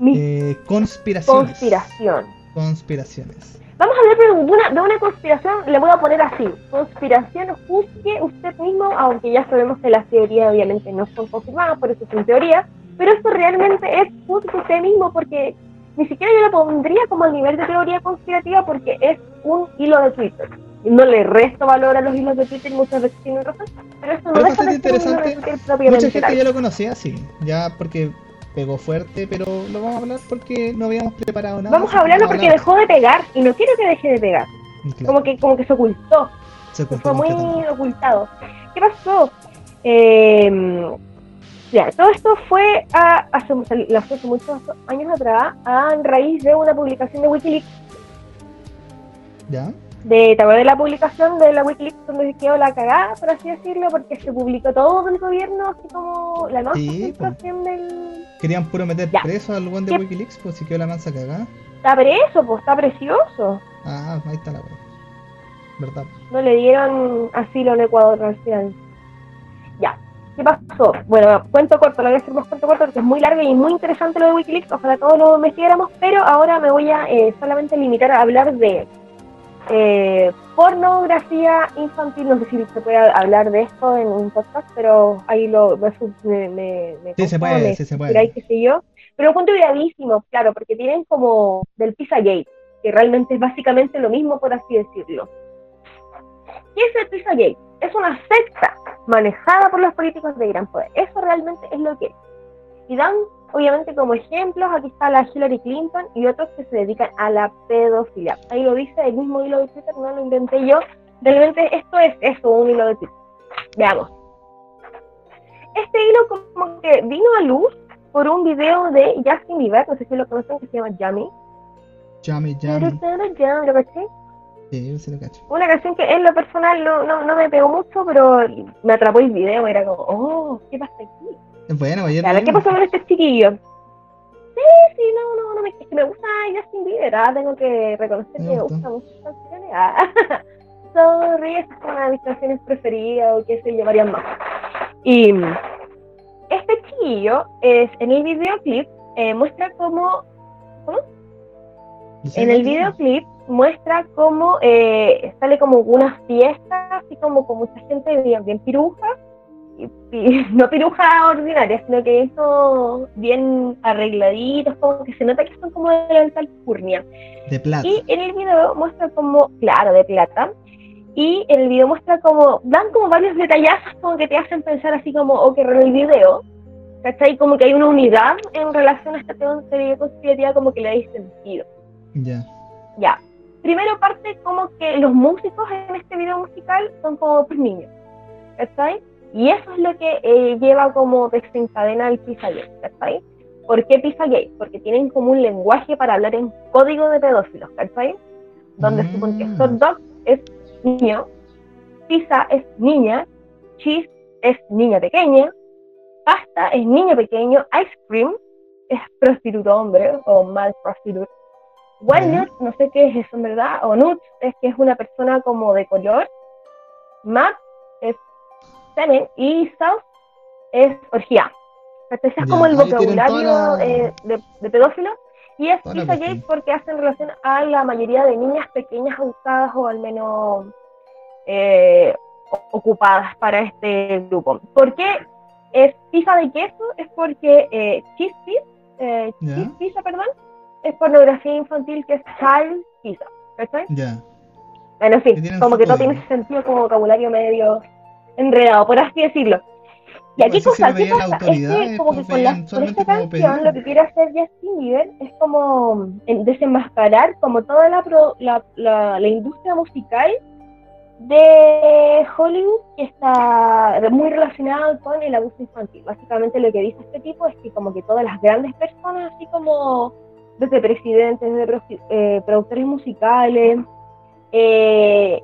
eh, conspiraciones. conspiración. Conspiraciones. Vamos a hablar de una, de una conspiración, le voy a poner así. Conspiración, juzgue usted mismo, aunque ya sabemos que las teorías obviamente no son confirmadas, por eso son teorías, pero esto realmente es juzgue usted mismo porque ni siquiera yo lo pondría como a nivel de teoría conspirativa porque es un hilo de Twitter. Y No le resto valor a los hilos de Twitter, muchas veces tienen razón, pero esto no Pero es deja de bastante ser un hilo de interesante. Twitter propiamente Mucha gente tal. ya lo conocía, sí. Ya porque pegó fuerte, pero lo vamos a hablar porque no habíamos preparado nada. Vamos a hablarlo porque hablar. dejó de pegar y no quiero que deje de pegar. Claro, Como que, como que se ocultó. se ocultó fue muy ocultado. ¿Qué pasó? Eh, ya, todo esto fue a- hace, hace muchos años atrás a raíz de una publicación de Wikileaks. ¿Ya? De, ¿Te de la publicación de la Wikileaks donde se quedó la cagada, por así decirlo? Porque se publicó todo el gobierno, así como la no Sí, pues. del... Querían puro meter Ya. preso al buen de ¿Qué? Wikileaks, pues si quedó la mansa cagada. Está preso, pues está precioso. Ah, ahí está la wea. ¿Verdad? no le dieron asilo en Ecuador al final. Ya, ¿qué pasó? Bueno, cuento corto, lo voy a hacer más cuento corto porque es muy largo y muy interesante lo de Wikileaks, ojalá todos lo investigáramos, pero ahora me voy a eh, solamente limitar a hablar de eh, pornografía infantil, no sé si se puede hablar de esto en un podcast, pero ahí lo me, me, me, Sí, se puede, me sí se puede. qué sé yo, pero lo encuentro gravísimo, claro, porque tienen como del Pizzagate, que realmente es básicamente lo mismo, por así decirlo. ¿Qué es el Pizzagate? Es una secta manejada por los políticos de gran poder. Eso realmente es lo que es. Y dan, obviamente, como ejemplos, aquí está la Hillary Clinton y otros que se dedican a la pedofilia. Ahí lo dice el mismo hilo de Twitter, no lo inventé yo. Realmente esto es eso, un hilo de Twitter. Veamos. Este hilo como que vino a luz por un video de Justin Bieber, no sé si lo conocen, que se llama Yummy. Yummy, yummy. ¿Lo caché? Sí, yo se lo cacho. Una canción que en lo personal no, no, no me pegó mucho, pero me atrapó el video. Era como, oh, ¿qué pasa aquí? Es bueno, lo ¿qué pasó con este chiquillo? Sí, sí, no, no, no es que me gusta Justin Bieber, ah, tengo que reconocer Me que me gusta. gustan muchas canciones. Ah. Sorry, esa es una de mis canciones preferidas, o qué sé yo, varias más. Y mm, este chiquillo es, en el videoclip eh, muestra como Sí, En el videoclip muestra cómo eh, sale como una fiesta, así como con mucha gente bien, bien piruja, y, no piruja ordinaria, sino que eso bien arregladitos, como que se nota que son como de la alcurnia. De plata. Y en el video muestra como, claro, de plata, y en el video muestra como, dan como varios detallazos como que te hacen pensar así como, oh, que raro el video, ¿Cachai? Como que hay una unidad en relación a esta teoría conspirativa, como que le da sentido. Ya. Ya. Primero parte como que los músicos en este video musical son como otros niños. ¿Cachai? Y eso es lo que eh, lleva como desencadena el Pizzagate. ¿Cachai? ¿Por qué Pizzagate? Porque tienen como un lenguaje para hablar en código de pedófilos. ¿Cachai? Donde Mm. que hot dog es niño, pizza es niña, cheese es niña pequeña, pasta es niño pequeño, ice cream es prostituto hombre o mal prostituto. Walnut, no sé qué es eso en verdad, o nuts es que es una persona como de color, map semen y south es orgía. Entonces es como el vocabulario la- eh, de, de pedófilo y es Pizzagate cuestión. porque hace en relación a la mayoría de niñas pequeñas abusadas o al menos eh, ocupadas para este grupo. ¿Por qué es pizza de queso? Es porque eh, cheese pizza, eh, cheese pizza, perdón, es pornografía infantil que es child pizza. ¿cachai? Ya. Bueno, en fin, como que código. tiene sentido como vocabulario medio enredado, por así decirlo. ¿Y aquí Pues si cosa? lo ¿Qué pasa? Es que como que después con, la, con esta como canción pedir. lo que quiere hacer Justin Bieber es como eh, desenmascarar como toda la, pro- la, la, la industria musical de Hollywood que está muy relacionada con el abuso infantil. Básicamente lo que dice este tipo es que como que todas las grandes personas, así como desde presidentes, desde eh, productores musicales, eh,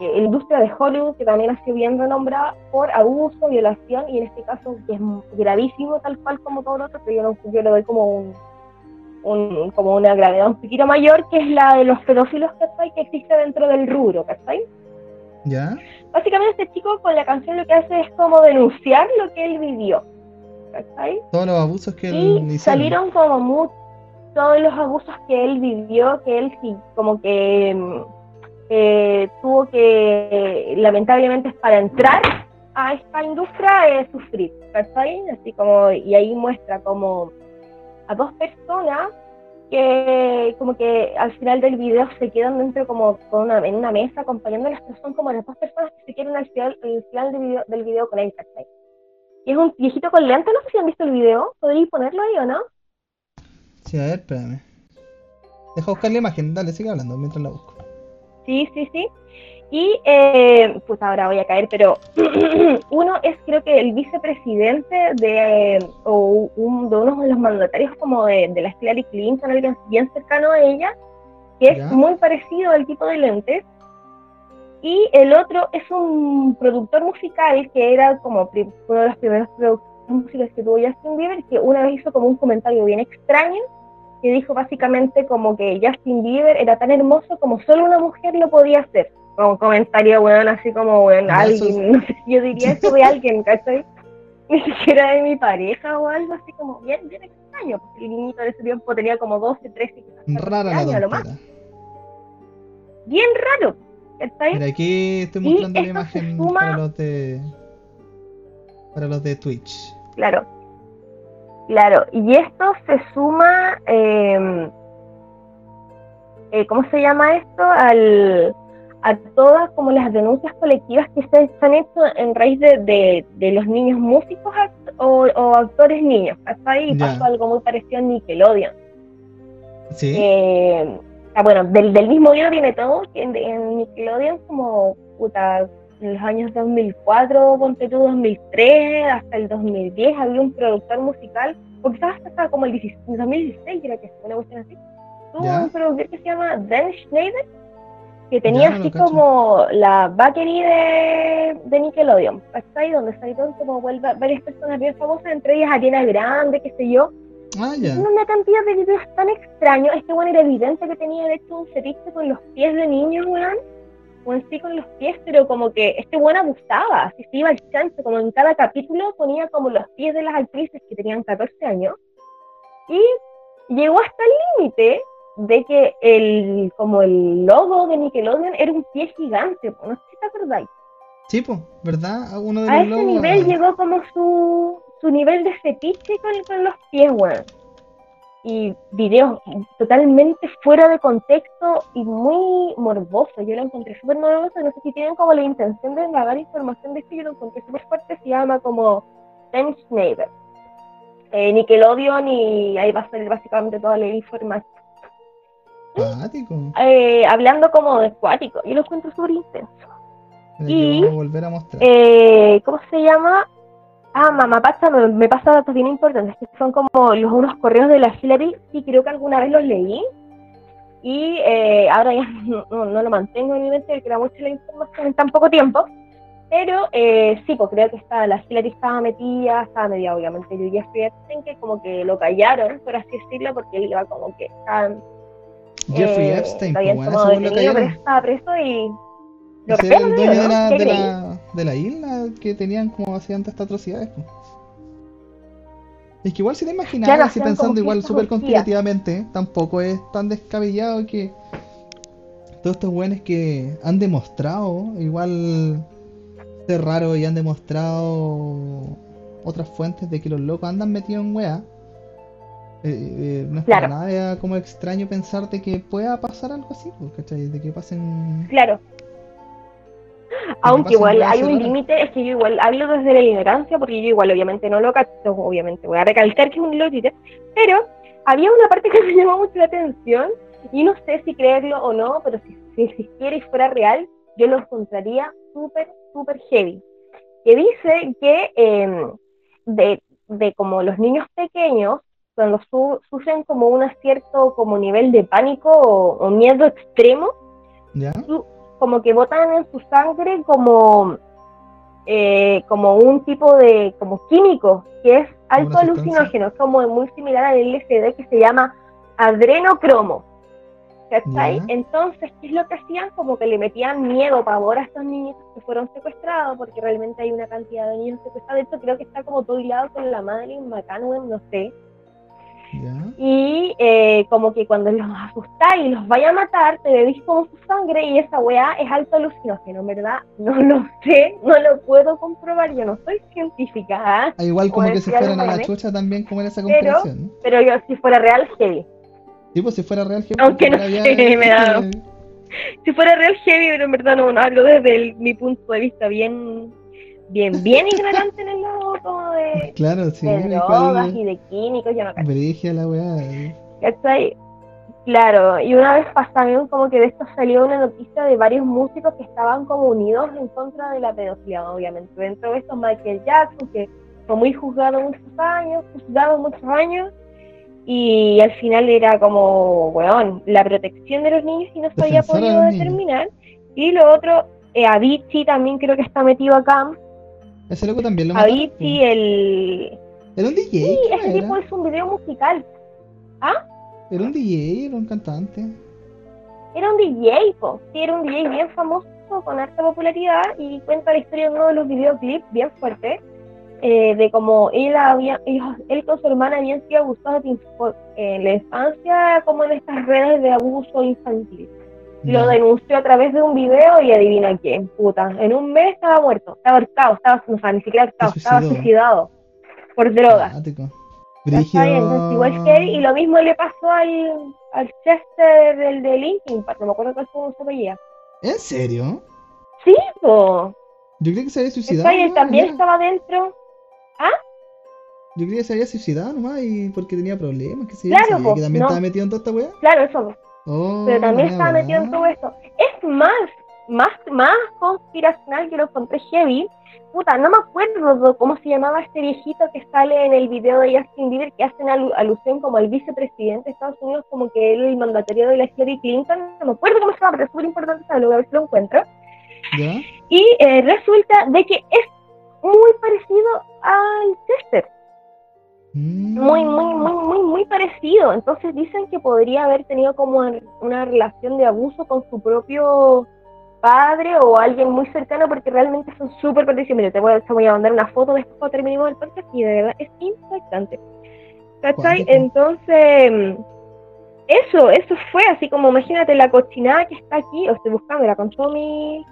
eh, industria de Hollywood, que también ha sido bien renombrada por abuso, violación, y en este caso que es gravísimo, tal cual como todo lo otro, pero yo, no- yo le doy como un, un- como una gravedad un poquito mayor, que es la de los pedófilos ¿cachai? que existe dentro del rubro, ¿cachai? ¿Ya? Básicamente este chico con la canción lo que hace es como denunciar lo que él vivió, ¿cachai? Todos los abusos que él Y hicieron. salieron como mu- todos los abusos que él vivió, que él sí, como que mm, eh, tuvo que, lamentablemente, para entrar a esta industria, eh, sufrir, ¿cachai? Así como, y ahí muestra como a dos personas que como que al final del video se quedan dentro como con una, en una mesa acompañándolas, pero son como las dos personas que se quieren al final, al final del, video, del video con él, ¿cachai? Y es un viejito con lentes, no sé si han visto el video, ¿podríais ponerlo ahí o no? Sí, a ver, espérame. Deja buscar la imagen, dale, sigue hablando mientras la busco. Sí, sí, sí. Y, eh, pues ahora voy a caer, pero uno es creo que el vicepresidente de, o un- de uno de los mandatarios como de, de la Hillary Clinton, alguien bien cercano a ella, que es Ya. muy parecido al tipo de lentes. Y el otro es un productor musical que era como uno de los primeros productores musicales que tuvo Justin Bieber, que una vez hizo como un comentario bien extraño, que dijo básicamente como que Justin Bieber era tan hermoso como solo una mujer lo podía hacer. Como un comentario, bueno, así como, eso alguien, no sé si yo diría eso de alguien, ¿cachai? Ni siquiera de mi pareja o algo así como bien, bien extraño, porque el niñito de ese tiempo tenía como 12, 13, quizás Rara 14 la años a lo más. Bien raro, ¿cachai? Mira, aquí estoy mostrando la imagen suma- para los de. Para los de Twitch. Claro. Claro, y esto se suma, eh, eh, ¿cómo se llama esto? Al, a todas como las denuncias colectivas que se, han hecho en raíz de, de, de los niños músicos act- o, o actores niños. Hasta ahí Ya. pasó algo muy parecido en Nickelodeon. Sí. Eh, ah, bueno, del, del mismo video viene todo, que en, en Nickelodeon como, puta, en los años 2004, ponte tú 2003, hasta el 2010 había un productor musical, o quizás hasta como el 16 2016 creo que es una cuestión así. Tuvo un productor que se llama Dan Schneider, que tenía así como la bakery de, de Nickelodeon, ¿cachai? Donde salieron como varias personas bien famosas, entre ellas Ariana Grande, qué sé yo, Ah, tiene una cantidad de videos tan extraños. Este weón era evidente que tenía de hecho un fetiche con los pies de niños, weón. O en sí con los pies, pero como que este weón abusaba, así se iba al chancho, como en cada capítulo ponía como los pies de las actrices que tenían 14 años. Y llegó hasta el límite de que el como el logo de Nickelodeon era un pie gigante, no sé si te acordáis. Sí, pues, ¿verdad? Uno de A los ese logos. nivel llegó como su, su nivel de fetiche con, con los pies, weón. Y videos totalmente fuera de contexto y muy morboso. Yo lo encontré súper morboso. No sé si tienen como la intención de indagar información de esto. Yo lo encontré súper fuerte. Se llama como Ben Schneider. eh, Nickelodeon y ahí va a salir básicamente toda la información. Eh, hablando como de cuático, yo lo encuentro súper intenso. Y- que vamos a volver a mostrar. Eh, ¿Cómo se llama? Ah, Mamapacha me, me pasa datos bien importantes, que son como los unos correos de la Hillary, sí creo que alguna vez los leí, y eh, ahora ya no, no- no lo mantengo en mi mente porque era mucha la información en tan poco tiempo, pero eh, sí, pues creo que está, la Hillary estaba metida, estaba metida obviamente, y Jeffrey Epstein, que como que lo callaron, por así decirlo, porque él iba como que estaban, Jeffrey eh, Epstein, lo habían pues, tomado detenido, pero estaba preso y... lo el dueño de la, ¿Qué de, creí? la, de la isla que tenían como hacían tantas atrocidades. Es que igual si te imaginas, así pensando igual súper conspirativamente, tampoco es tan descabellado que todos estos buenos que han demostrado igual ser raro y han demostrado otras fuentes de que los locos andan metidos en wea. Eh, eh, no es para nada como extraño pensar de que pueda pasar algo así, ¿cachai? De que pasen Claro. Aunque igual hay un límite, es que yo igual hablo desde la ignorancia, porque yo igual obviamente no lo cacho, obviamente voy a recalcar que es un logite, pero había una parte que me llamó mucho la atención, y no sé si creerlo o no, pero si, si existiera y fuera real, yo lo encontraría súper, súper heavy. Que dice que eh, de, de como los niños pequeños, cuando su- sufren como un cierto como nivel de pánico o- o miedo extremo, ¿Ya? su- como que botan en su sangre como eh, como un tipo de como químico que es alto alucinógeno, es como muy similar al LSD que se llama adrenocromo. Entonces, ¿qué es lo que hacían? Como que le metían miedo, pavor a estos niños que fueron secuestrados, porque realmente hay una cantidad de niños secuestrados. De hecho, creo que está como todo hilado con la Madeline McCann, no sé ¿Ya? y eh, como que cuando los asustáis y los vaya a matar, te bebís como su sangre y esa weá es alto alucinógeno, ¿verdad? No lo sé, no lo puedo comprobar, yo no soy científica. Ah, igual como Como que se fueran a la chucha también, como era esa Pero- comprensión. ¿no? pero yo si fuera real, heavy. Sí, pues si fuera real, jefe, Aunque no sé, me da- Si fuera real, heavy, pero en verdad no, no hablo desde el- mi punto de vista bien, bien, bien ignorante en el lado como de, Claro, sí, de drogas y de químicos, yo no cacho. La weá. ¿Cachai? Claro, y una vez pasaron como que de esto salió una noticia de varios músicos que estaban como unidos en contra de la pedofilia, obviamente. Dentro de estos Michael Jackson, que fue muy juzgado muchos años, juzgado muchos años, y al final era como, weón, la protección de los niños y no se había podido determinar. Y lo otro, eh, Avicii también creo que está metido acá. Ese loco también lo. Avicii, pues. el... Era un DJ, Sí, ¿qué ese era? tipo es un video musical. Era un DJ, era un cantante. Era un DJ, po. sí, era un DJ bien famoso, con alta popularidad, y cuenta la historia de uno de los videoclips bien fuerte, eh, de cómo él, había, él con su hermana habían sido abusados info- en la infancia, como en estas redes de abuso infantil. Lo denunció a través de un video y adivina quién, puta. En un mes estaba muerto, estaba ahorcado, estaba, no, sea, ni siquiera ahorcado, Se estaba suicidado por drogas. Cuático. ¿cachai? Brígido. Entonces, igual que él, y lo mismo le pasó al, al Chester del de Linkin Park, no me acuerdo cuál fue su apellido. ¿En serio? Sí, po. Yo creía que se había suicidado. También estaba dentro. Yo creía que se había suicidado nomás y porque tenía problemas, que yo. Claro, po, que también no. estaba metido en toda esta weá. Claro, eso. Oh, Pero también estaba metido en todo esto. Es más, más, más conspiracional que lo encontré heavy. Puta, no me acuerdo cómo se llamaba este viejito que sale en el video de Justin Bieber que hacen alu- alusión como al vicepresidente de Estados Unidos, como que él el mandatario de la Hillary Clinton. No me acuerdo cómo se llama, pero es súper importante saberlo, a ver si lo encuentro. Y eh, resulta de que es muy parecido al Chester. Muy, muy, muy, muy, muy parecido. Entonces dicen que podría haber tenido como una relación de abuso con su propio padre o alguien muy cercano porque realmente son súper parecidos. Mira, te voy, te voy a mandar una foto después cuando terminemos el podcast y de verdad es impactante. ¿Cachai? Entonces, eso, eso fue así como imagínate la cochinada que está aquí, lo estoy buscándola con todo mi,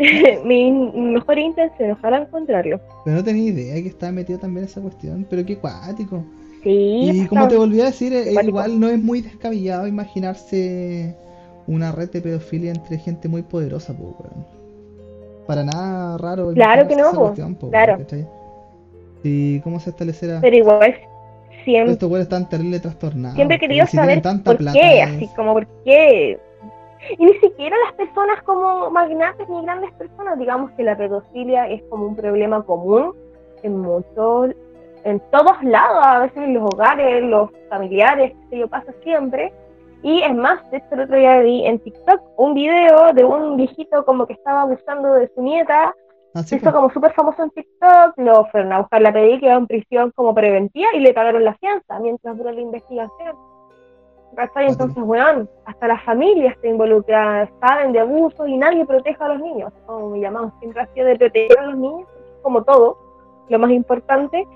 mi mejor intención, ojalá encontrarlo. Pero no tenía idea que estaba metido también esa cuestión. Pero qué cuático. Sí, Y como te volví a decir, eh, igual no es muy descabellado imaginarse una red de pedofilia entre gente muy poderosa, po, weón. Para nada raro. Claro que no, esa po, cuestión, po, claro. ¿cachai? ¿Y cómo se establecerá? pero igual siempre, Estos güeyes están terrible trastornados. siempre he querido si saber por plata, qué, es- así como por qué. Y ni siquiera las personas como magnates ni grandes personas, digamos que la pedofilia es como un problema común en muchos, en todos lados, a veces en los hogares, los familiares, que yo pasa siempre. Y es más, de hecho el otro día vi en TikTok un video de un viejito como que estaba abusando de su nieta Ah, se sí, hizo pues. como súper famoso en TikTok, lo fueron a buscar la pedí, quedó en prisión como preventiva y le pagaron la fianza mientras duró la investigación. ¿Cachai? Entonces, weón, hasta las familias se involucran, saben de abusos y nadie protege a los niños. Como mi llamado siempre sido de proteger a los niños, como todo, lo más importante.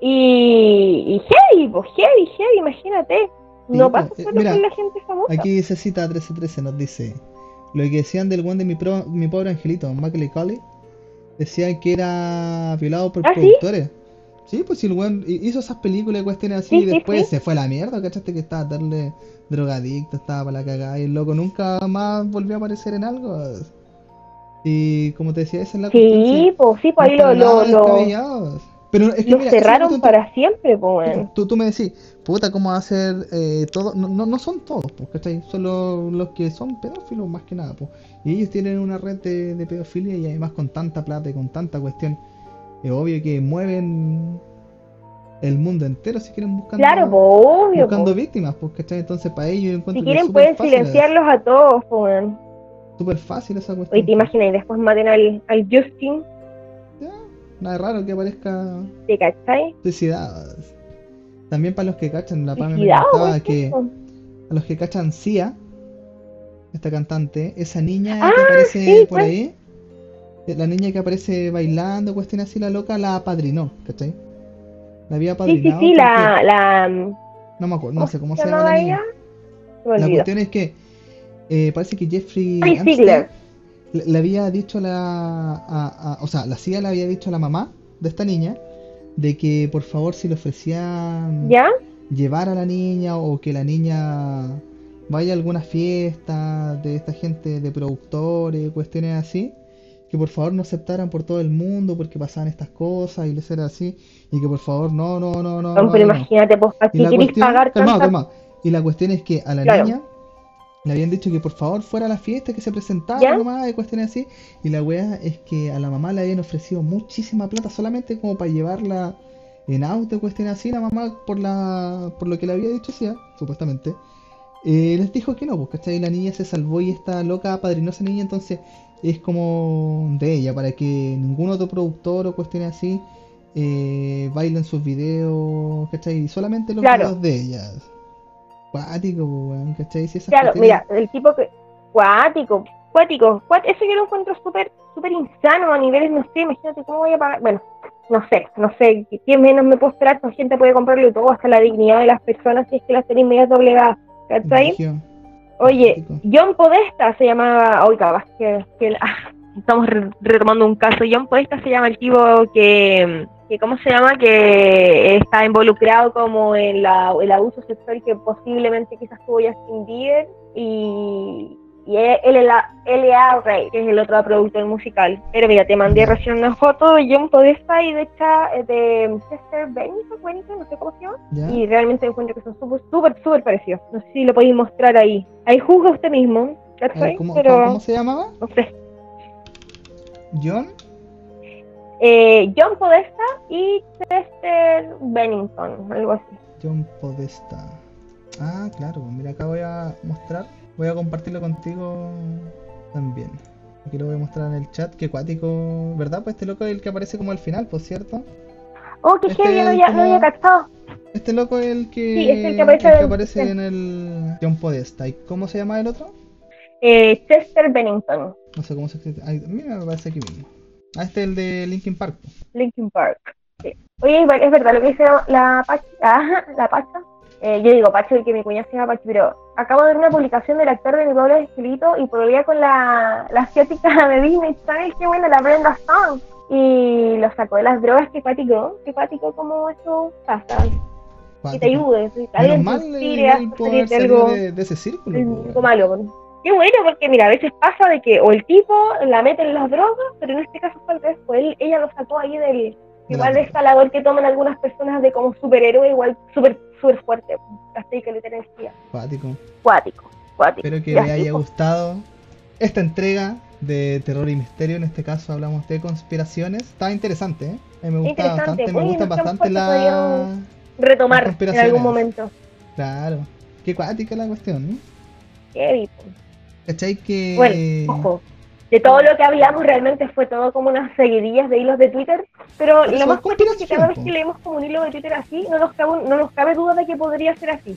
Y, y heavy, pues heavy, heavy, imagínate. No Sí, pasa pues, eh, solo mira, con la gente famosa. Aquí dice cita 1313 nos dice lo que decían del buen de mi, pro- mi pobre angelito, Macaulay Culkin, decían que era violado por ¿Ah, productores. Sí, pues si el hi- hizo esas películas y cuestiones así Sí, y sí, después sí. se fue a la mierda, ¿cachaste? Que estaba darle drogadicto, estaba para la cagada y el loco nunca más volvió a aparecer en algo. Y como te decía, esa es la cuestión. Sí, pues sí, pues ahí lo, lo, lo. Pero es que mira, cerraron para siempre, pues, Tú, weón. tú, tú me decís, puta, ¿cómo va a ser eh, todo? No, no, no son todos, pues, ¿cachai? Son los, los que son pedófilos más que nada, pues. Y ellos tienen una red de, de pedofilia y además con tanta plata y con tanta cuestión, es obvio que mueven el mundo entero si quieren buscando, Claro, obvio. buscando víctimas, ¿cachai? Entonces para ellos encuentro Si quieren pueden silenciarlos a todos, weón. súper fácil esa Oye, cuestión. te imaginas y después maten al, al Justin, Ya, nada raro que aparezca ¿te cachai? suicidados. También para los que cachan, la Pame me Suicidado, contaba que... eso. a los que cachan Sia, esta cantante, esa niña Ah, que aparece sí, por pues. ahí, la niña que aparece bailando, cuestión así, la loca la apadrinó, ¿cachai? La había Sí, sí, apadrinado. sí, la, la... No me acuerdo, no sé cómo se llama la niña. La cuestión es que eh, parece que Jeffrey le, le había dicho a la. a- a- o sea, la CIA le había dicho a la mamá de esta niña de que por favor si le ofrecían ¿Ya? llevar a la niña o que la niña vaya a alguna fiesta de esta gente de productores, cuestiones así, que por favor no aceptaran por todo el mundo porque pasaban estas cosas y les era así, y que por favor no, no, no, no. No, pero no. imagínate, pues, ¿para Y qué la querés cuestión, pagar calma, tanta... calma. Y la cuestión es que a la Claro. niña le habían dicho que por favor fuera a la fiesta, que se presentara ¿Ya? nomás y cuestiones así. Y la wea es que a la mamá le habían ofrecido muchísima plata solamente como para llevarla en auto cuestiones así. La mamá, por la por lo que le había dicho, sí, supuestamente, eh, les dijo que no, pues, ¿cachai? La niña se salvó y esta loca apadrinó a esa niña, entonces es como de ella, para que ningún otro productor o cuestiones así eh, bailen sus videos, ¿cachai? Y solamente los Claro. videos de ellas. Cuático, ¿cachai? Si esas Claro, cuestiones- mira, el tipo que... Cuático, cuático, cuát- Eso yo lo encuentro súper, súper insano a niveles, no sé, imagínate cómo voy a pagar... Bueno, no sé, no sé, ¿qué menos me puedo esperar? La gente puede comprarlo todo, hasta la dignidad de las personas, si es que las tienen medias doblegadas, ¿cachai? Oye. John Podesta se llamaba, oiga, capaz que, que- ah, estamos re- retomando un caso. John Podesta se llama el tipo que, que ¿cómo se llama? Que está involucrado como en la, el abuso sexual que posiblemente quizás tuvo Justin Bieber y, y la. Ray, que es el otro productor musical. Pero mira, te mandé recién una foto de John Podesta y de esta de Chester Bennington, Bennington, no sé cómo se llama. Y realmente encuentro que son súper, súper, súper parecidos. No sé si lo podéis mostrar ahí. Ahí juzga usted mismo. ¿cómo, Pero, cómo- cómo se llamaba? no sé. ¿John? Eh, John Podesta y Chester Bennington, algo así. John Podesta. Ah, claro, mira, acá voy a mostrar. Voy a compartirlo contigo también. Aquí lo voy a mostrar en el chat. Qué cuático, ¿verdad? Pues este loco es el que aparece como al final, por cierto. Oh, qué Este heavy, no había, no como- había cachado. Este loco es el que, Sí, es el que aparece en- aparece sí. en el John Podesta. ¿Y cómo se llama el otro? Eh, Chester Bennington, No sé cómo se escribe. Ay, mira, me aparece aquí mismo. Ah, este es el de Linkin Park. po. Linkin Park. Sí. Oye, es verdad lo que dice la Pacha. Ah, la Pacha. Eh, yo digo Pacho porque mi cuñada se llama Pacho, pero acabo de ver una publicación del actor de mi doble escrito y volvía con la, la asiática de Disney Channel, qué bueno, la Brenda Song. Y lo sacó de las drogas, qué pático, qué pático como eso pasa. Que te ayude, si salido algo, de, de ese círculo. po, algo malo. Qué bueno, porque mira, a veces pasa de que o el tipo la mete en las drogas, pero en este caso fue al pues él, ella lo sacó ahí del, Igual la esta labor que toman algunas personas de como superhéroe, igual súper súper fuerte. Hasta que le energía. Cuático. Cuático, cuático. Espero que les haya gustado esta entrega de terror y misterio. En este caso hablamos de conspiraciones. Estaba interesante, ¿eh? A mí me gusta bastante, me Oye, gustan bastante la... Retomar en algún momento. Claro. Qué cuática la cuestión. Heavy, po. ¿Cachai que... Bueno, ojo. De todo lo que hablamos realmente fue todo como unas seguidillas de hilos de Twitter, pero lo es más fuerte es que cada vez que leemos como un hilo de Twitter así, no nos cabe, no nos cabe duda de que podría ser así.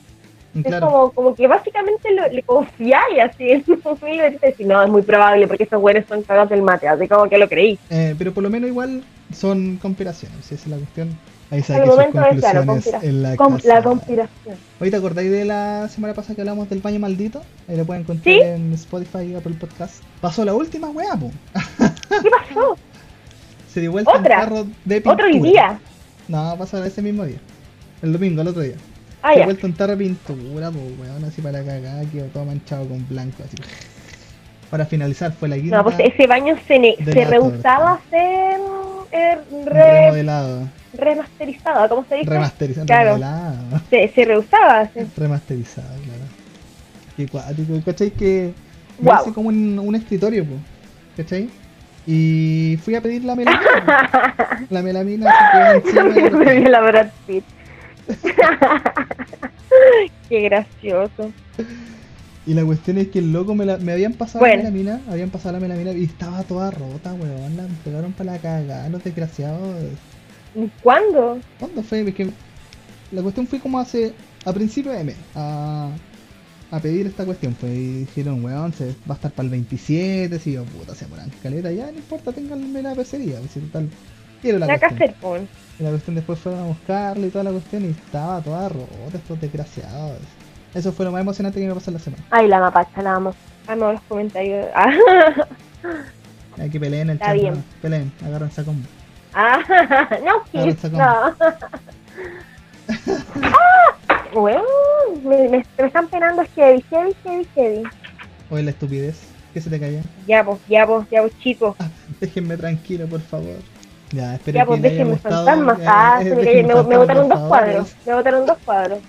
Es Claro. como, como que básicamente lo- le confiáis así en un hilo de Twitter y decís, no, es muy probable porque esos güeyes son cagados del mate, así como que lo creí. Eh, pero por lo menos igual son conspiraciones, esa es la cuestión. Ahí saqué sus claro, conspira- en la Com- casa. la conspiración. ¿te acordáis de la semana pasada que hablamos del baño maldito? Ahí lo pueden encontrar ¿Sí? en Spotify y Apple Podcast. Pasó la última weá, po. ¿Qué pasó? Se dio vuelta un carro de pintura. ¿Otro hoy día? No, pasó ese mismo día. El domingo, el otro día. Ah, Se dio vuelta un tarro de pintura, po, weón, así para la cagada, quedó todo manchado con blanco, así. Para finalizar fue la quinta No, pues ese baño se, se rehusaba a ser eh, re- remodelado, remasterizado, ¿cómo se dice? remasterizado, Claro. Se, se rehusaba a hacer. Remasterizado, claro. Qué cuático, ¿cachai? Que me Guau. hice como un, un escritorio, po, ¿cachai? Y fui a pedir la melamina. la melamina se quedó encima la Brad Pitt. Qué gracioso. Y la cuestión es que el loco me, la- me habían pasado Bueno. la melamina, habían pasado la melamina y estaba toda rota, weón. La pegaron para la cagada, los desgraciados. ¿Cuándo? ¿Cuándo fue? Es que la cuestión fue como hace. a principio de mes. A, a pedir esta cuestión. Pues y dijeron, weón, se va a estar para el 27. Si yo, puta, se moran caleta. Ya no importa, tenganme la pecería. Si total. Quiero la La cuestión. hacer, pon. Y la cuestión después fueron a buscarla y toda la cuestión y estaba toda rota, estos desgraciados. Eso fue lo más emocionante que me pasó en la semana. Ay, la mapacha, la amo. Amo los comentarios. Hay que peleen el Está chat, bien. ¿no? Peleen, agárrense a combo. Ah, no, Kiss, no. ah, weón, me, me, me están penando heavy, heavy, heavy, heavy. Oye, la estupidez. ¿Qué se te cayó? Ya, pues, ya, pues, ya, pues, chicos. Déjenme tranquilo, por favor. Ya, espero Ya, que pues, haya déjenme fantasmas. Ah, eh, se me, me, botaron dos cuadros. Me botaron dos cuadros.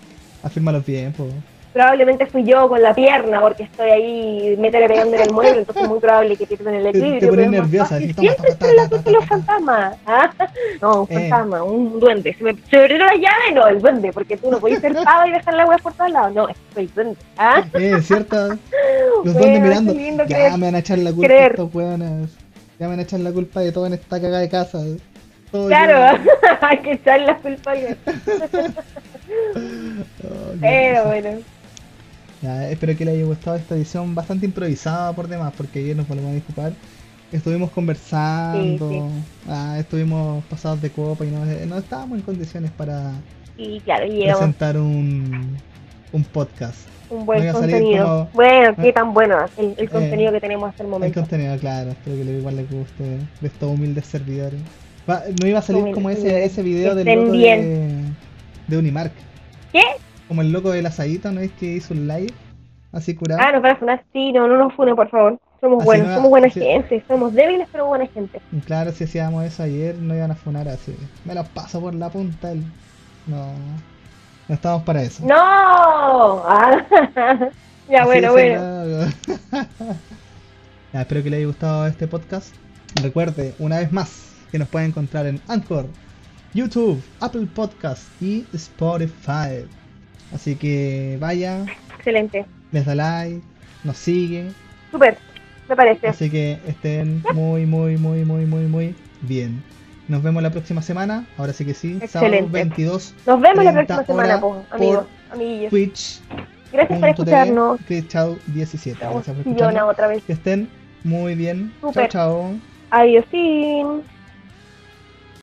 Afírmalos bien, po. Probablemente fui yo con la pierna porque estoy ahí métele pegando en el mueble, entonces es muy probable que pierdan el te equilibrio. pones más nerviosa, toma, Siempre estoy la culpa de los fantasmas. ¿ah? No, un Eh. fantasma, un duende. Se me abrió la llave, no, el duende, porque tú no podés ser pava y dejar la hueá por todos lados. No, es el duende. ¿ah? Eh, ¿cierto? Los Bueno, duendes es mirando. Ya creer. me van a echar la culpa creer. estos weones. Ya me van a echar la culpa de todo en esta cagada de casa. Todo Claro, hay que echar la culpa. Oh, Pero bueno, Ya, espero que les haya gustado esta edición bastante improvisada por demás, porque ayer nos volvemos a disculpar. Estuvimos conversando, Sí, ah, estuvimos pasados de copa y no, no estábamos en condiciones para y claro, llegamos presentar un, un podcast. un buen contenido. como- Bueno, qué Eh, tan bueno el, el contenido que tenemos hasta el El momento. contenido, claro, espero que le- igual les guste de estos humildes servidores. Va- no iba a salir Humildes como ese, ese video del loco de, de Unimark. ¿Qué? Como el loco del asadito, ¿no es que hizo un live? Así curado. Ah, nos van a funar, sí, no, no nos funen, por favor. Somos Así buenos, no- somos buena así- gente, somos débiles pero buena gente. Claro, si hacíamos eso ayer, no iban a funar así. Me los paso por la punta. el- No, no estamos para eso. ¡No! Ah, ya, Así bueno, de bueno. Ya, espero que les haya gustado este podcast. Recuerde, una vez más, que nos pueden encontrar en Anchor, YouTube, Apple Podcast y Spotify. Así que vaya, Excelente. les da like, nos sigue. Súper, me parece. Así que estén muy, muy, muy, muy, muy, muy bien. Nos vemos la próxima semana. Ahora sí que sí. Sábado Excelente. 22. Nos vemos la 30 próxima semana, po, amigos, amiguillos. Twitch. Gracias por escucharnos. Chao 17. Estamos Gracias por escucharnos. otra vez. Que estén muy bien. Chao, chao. Adiós.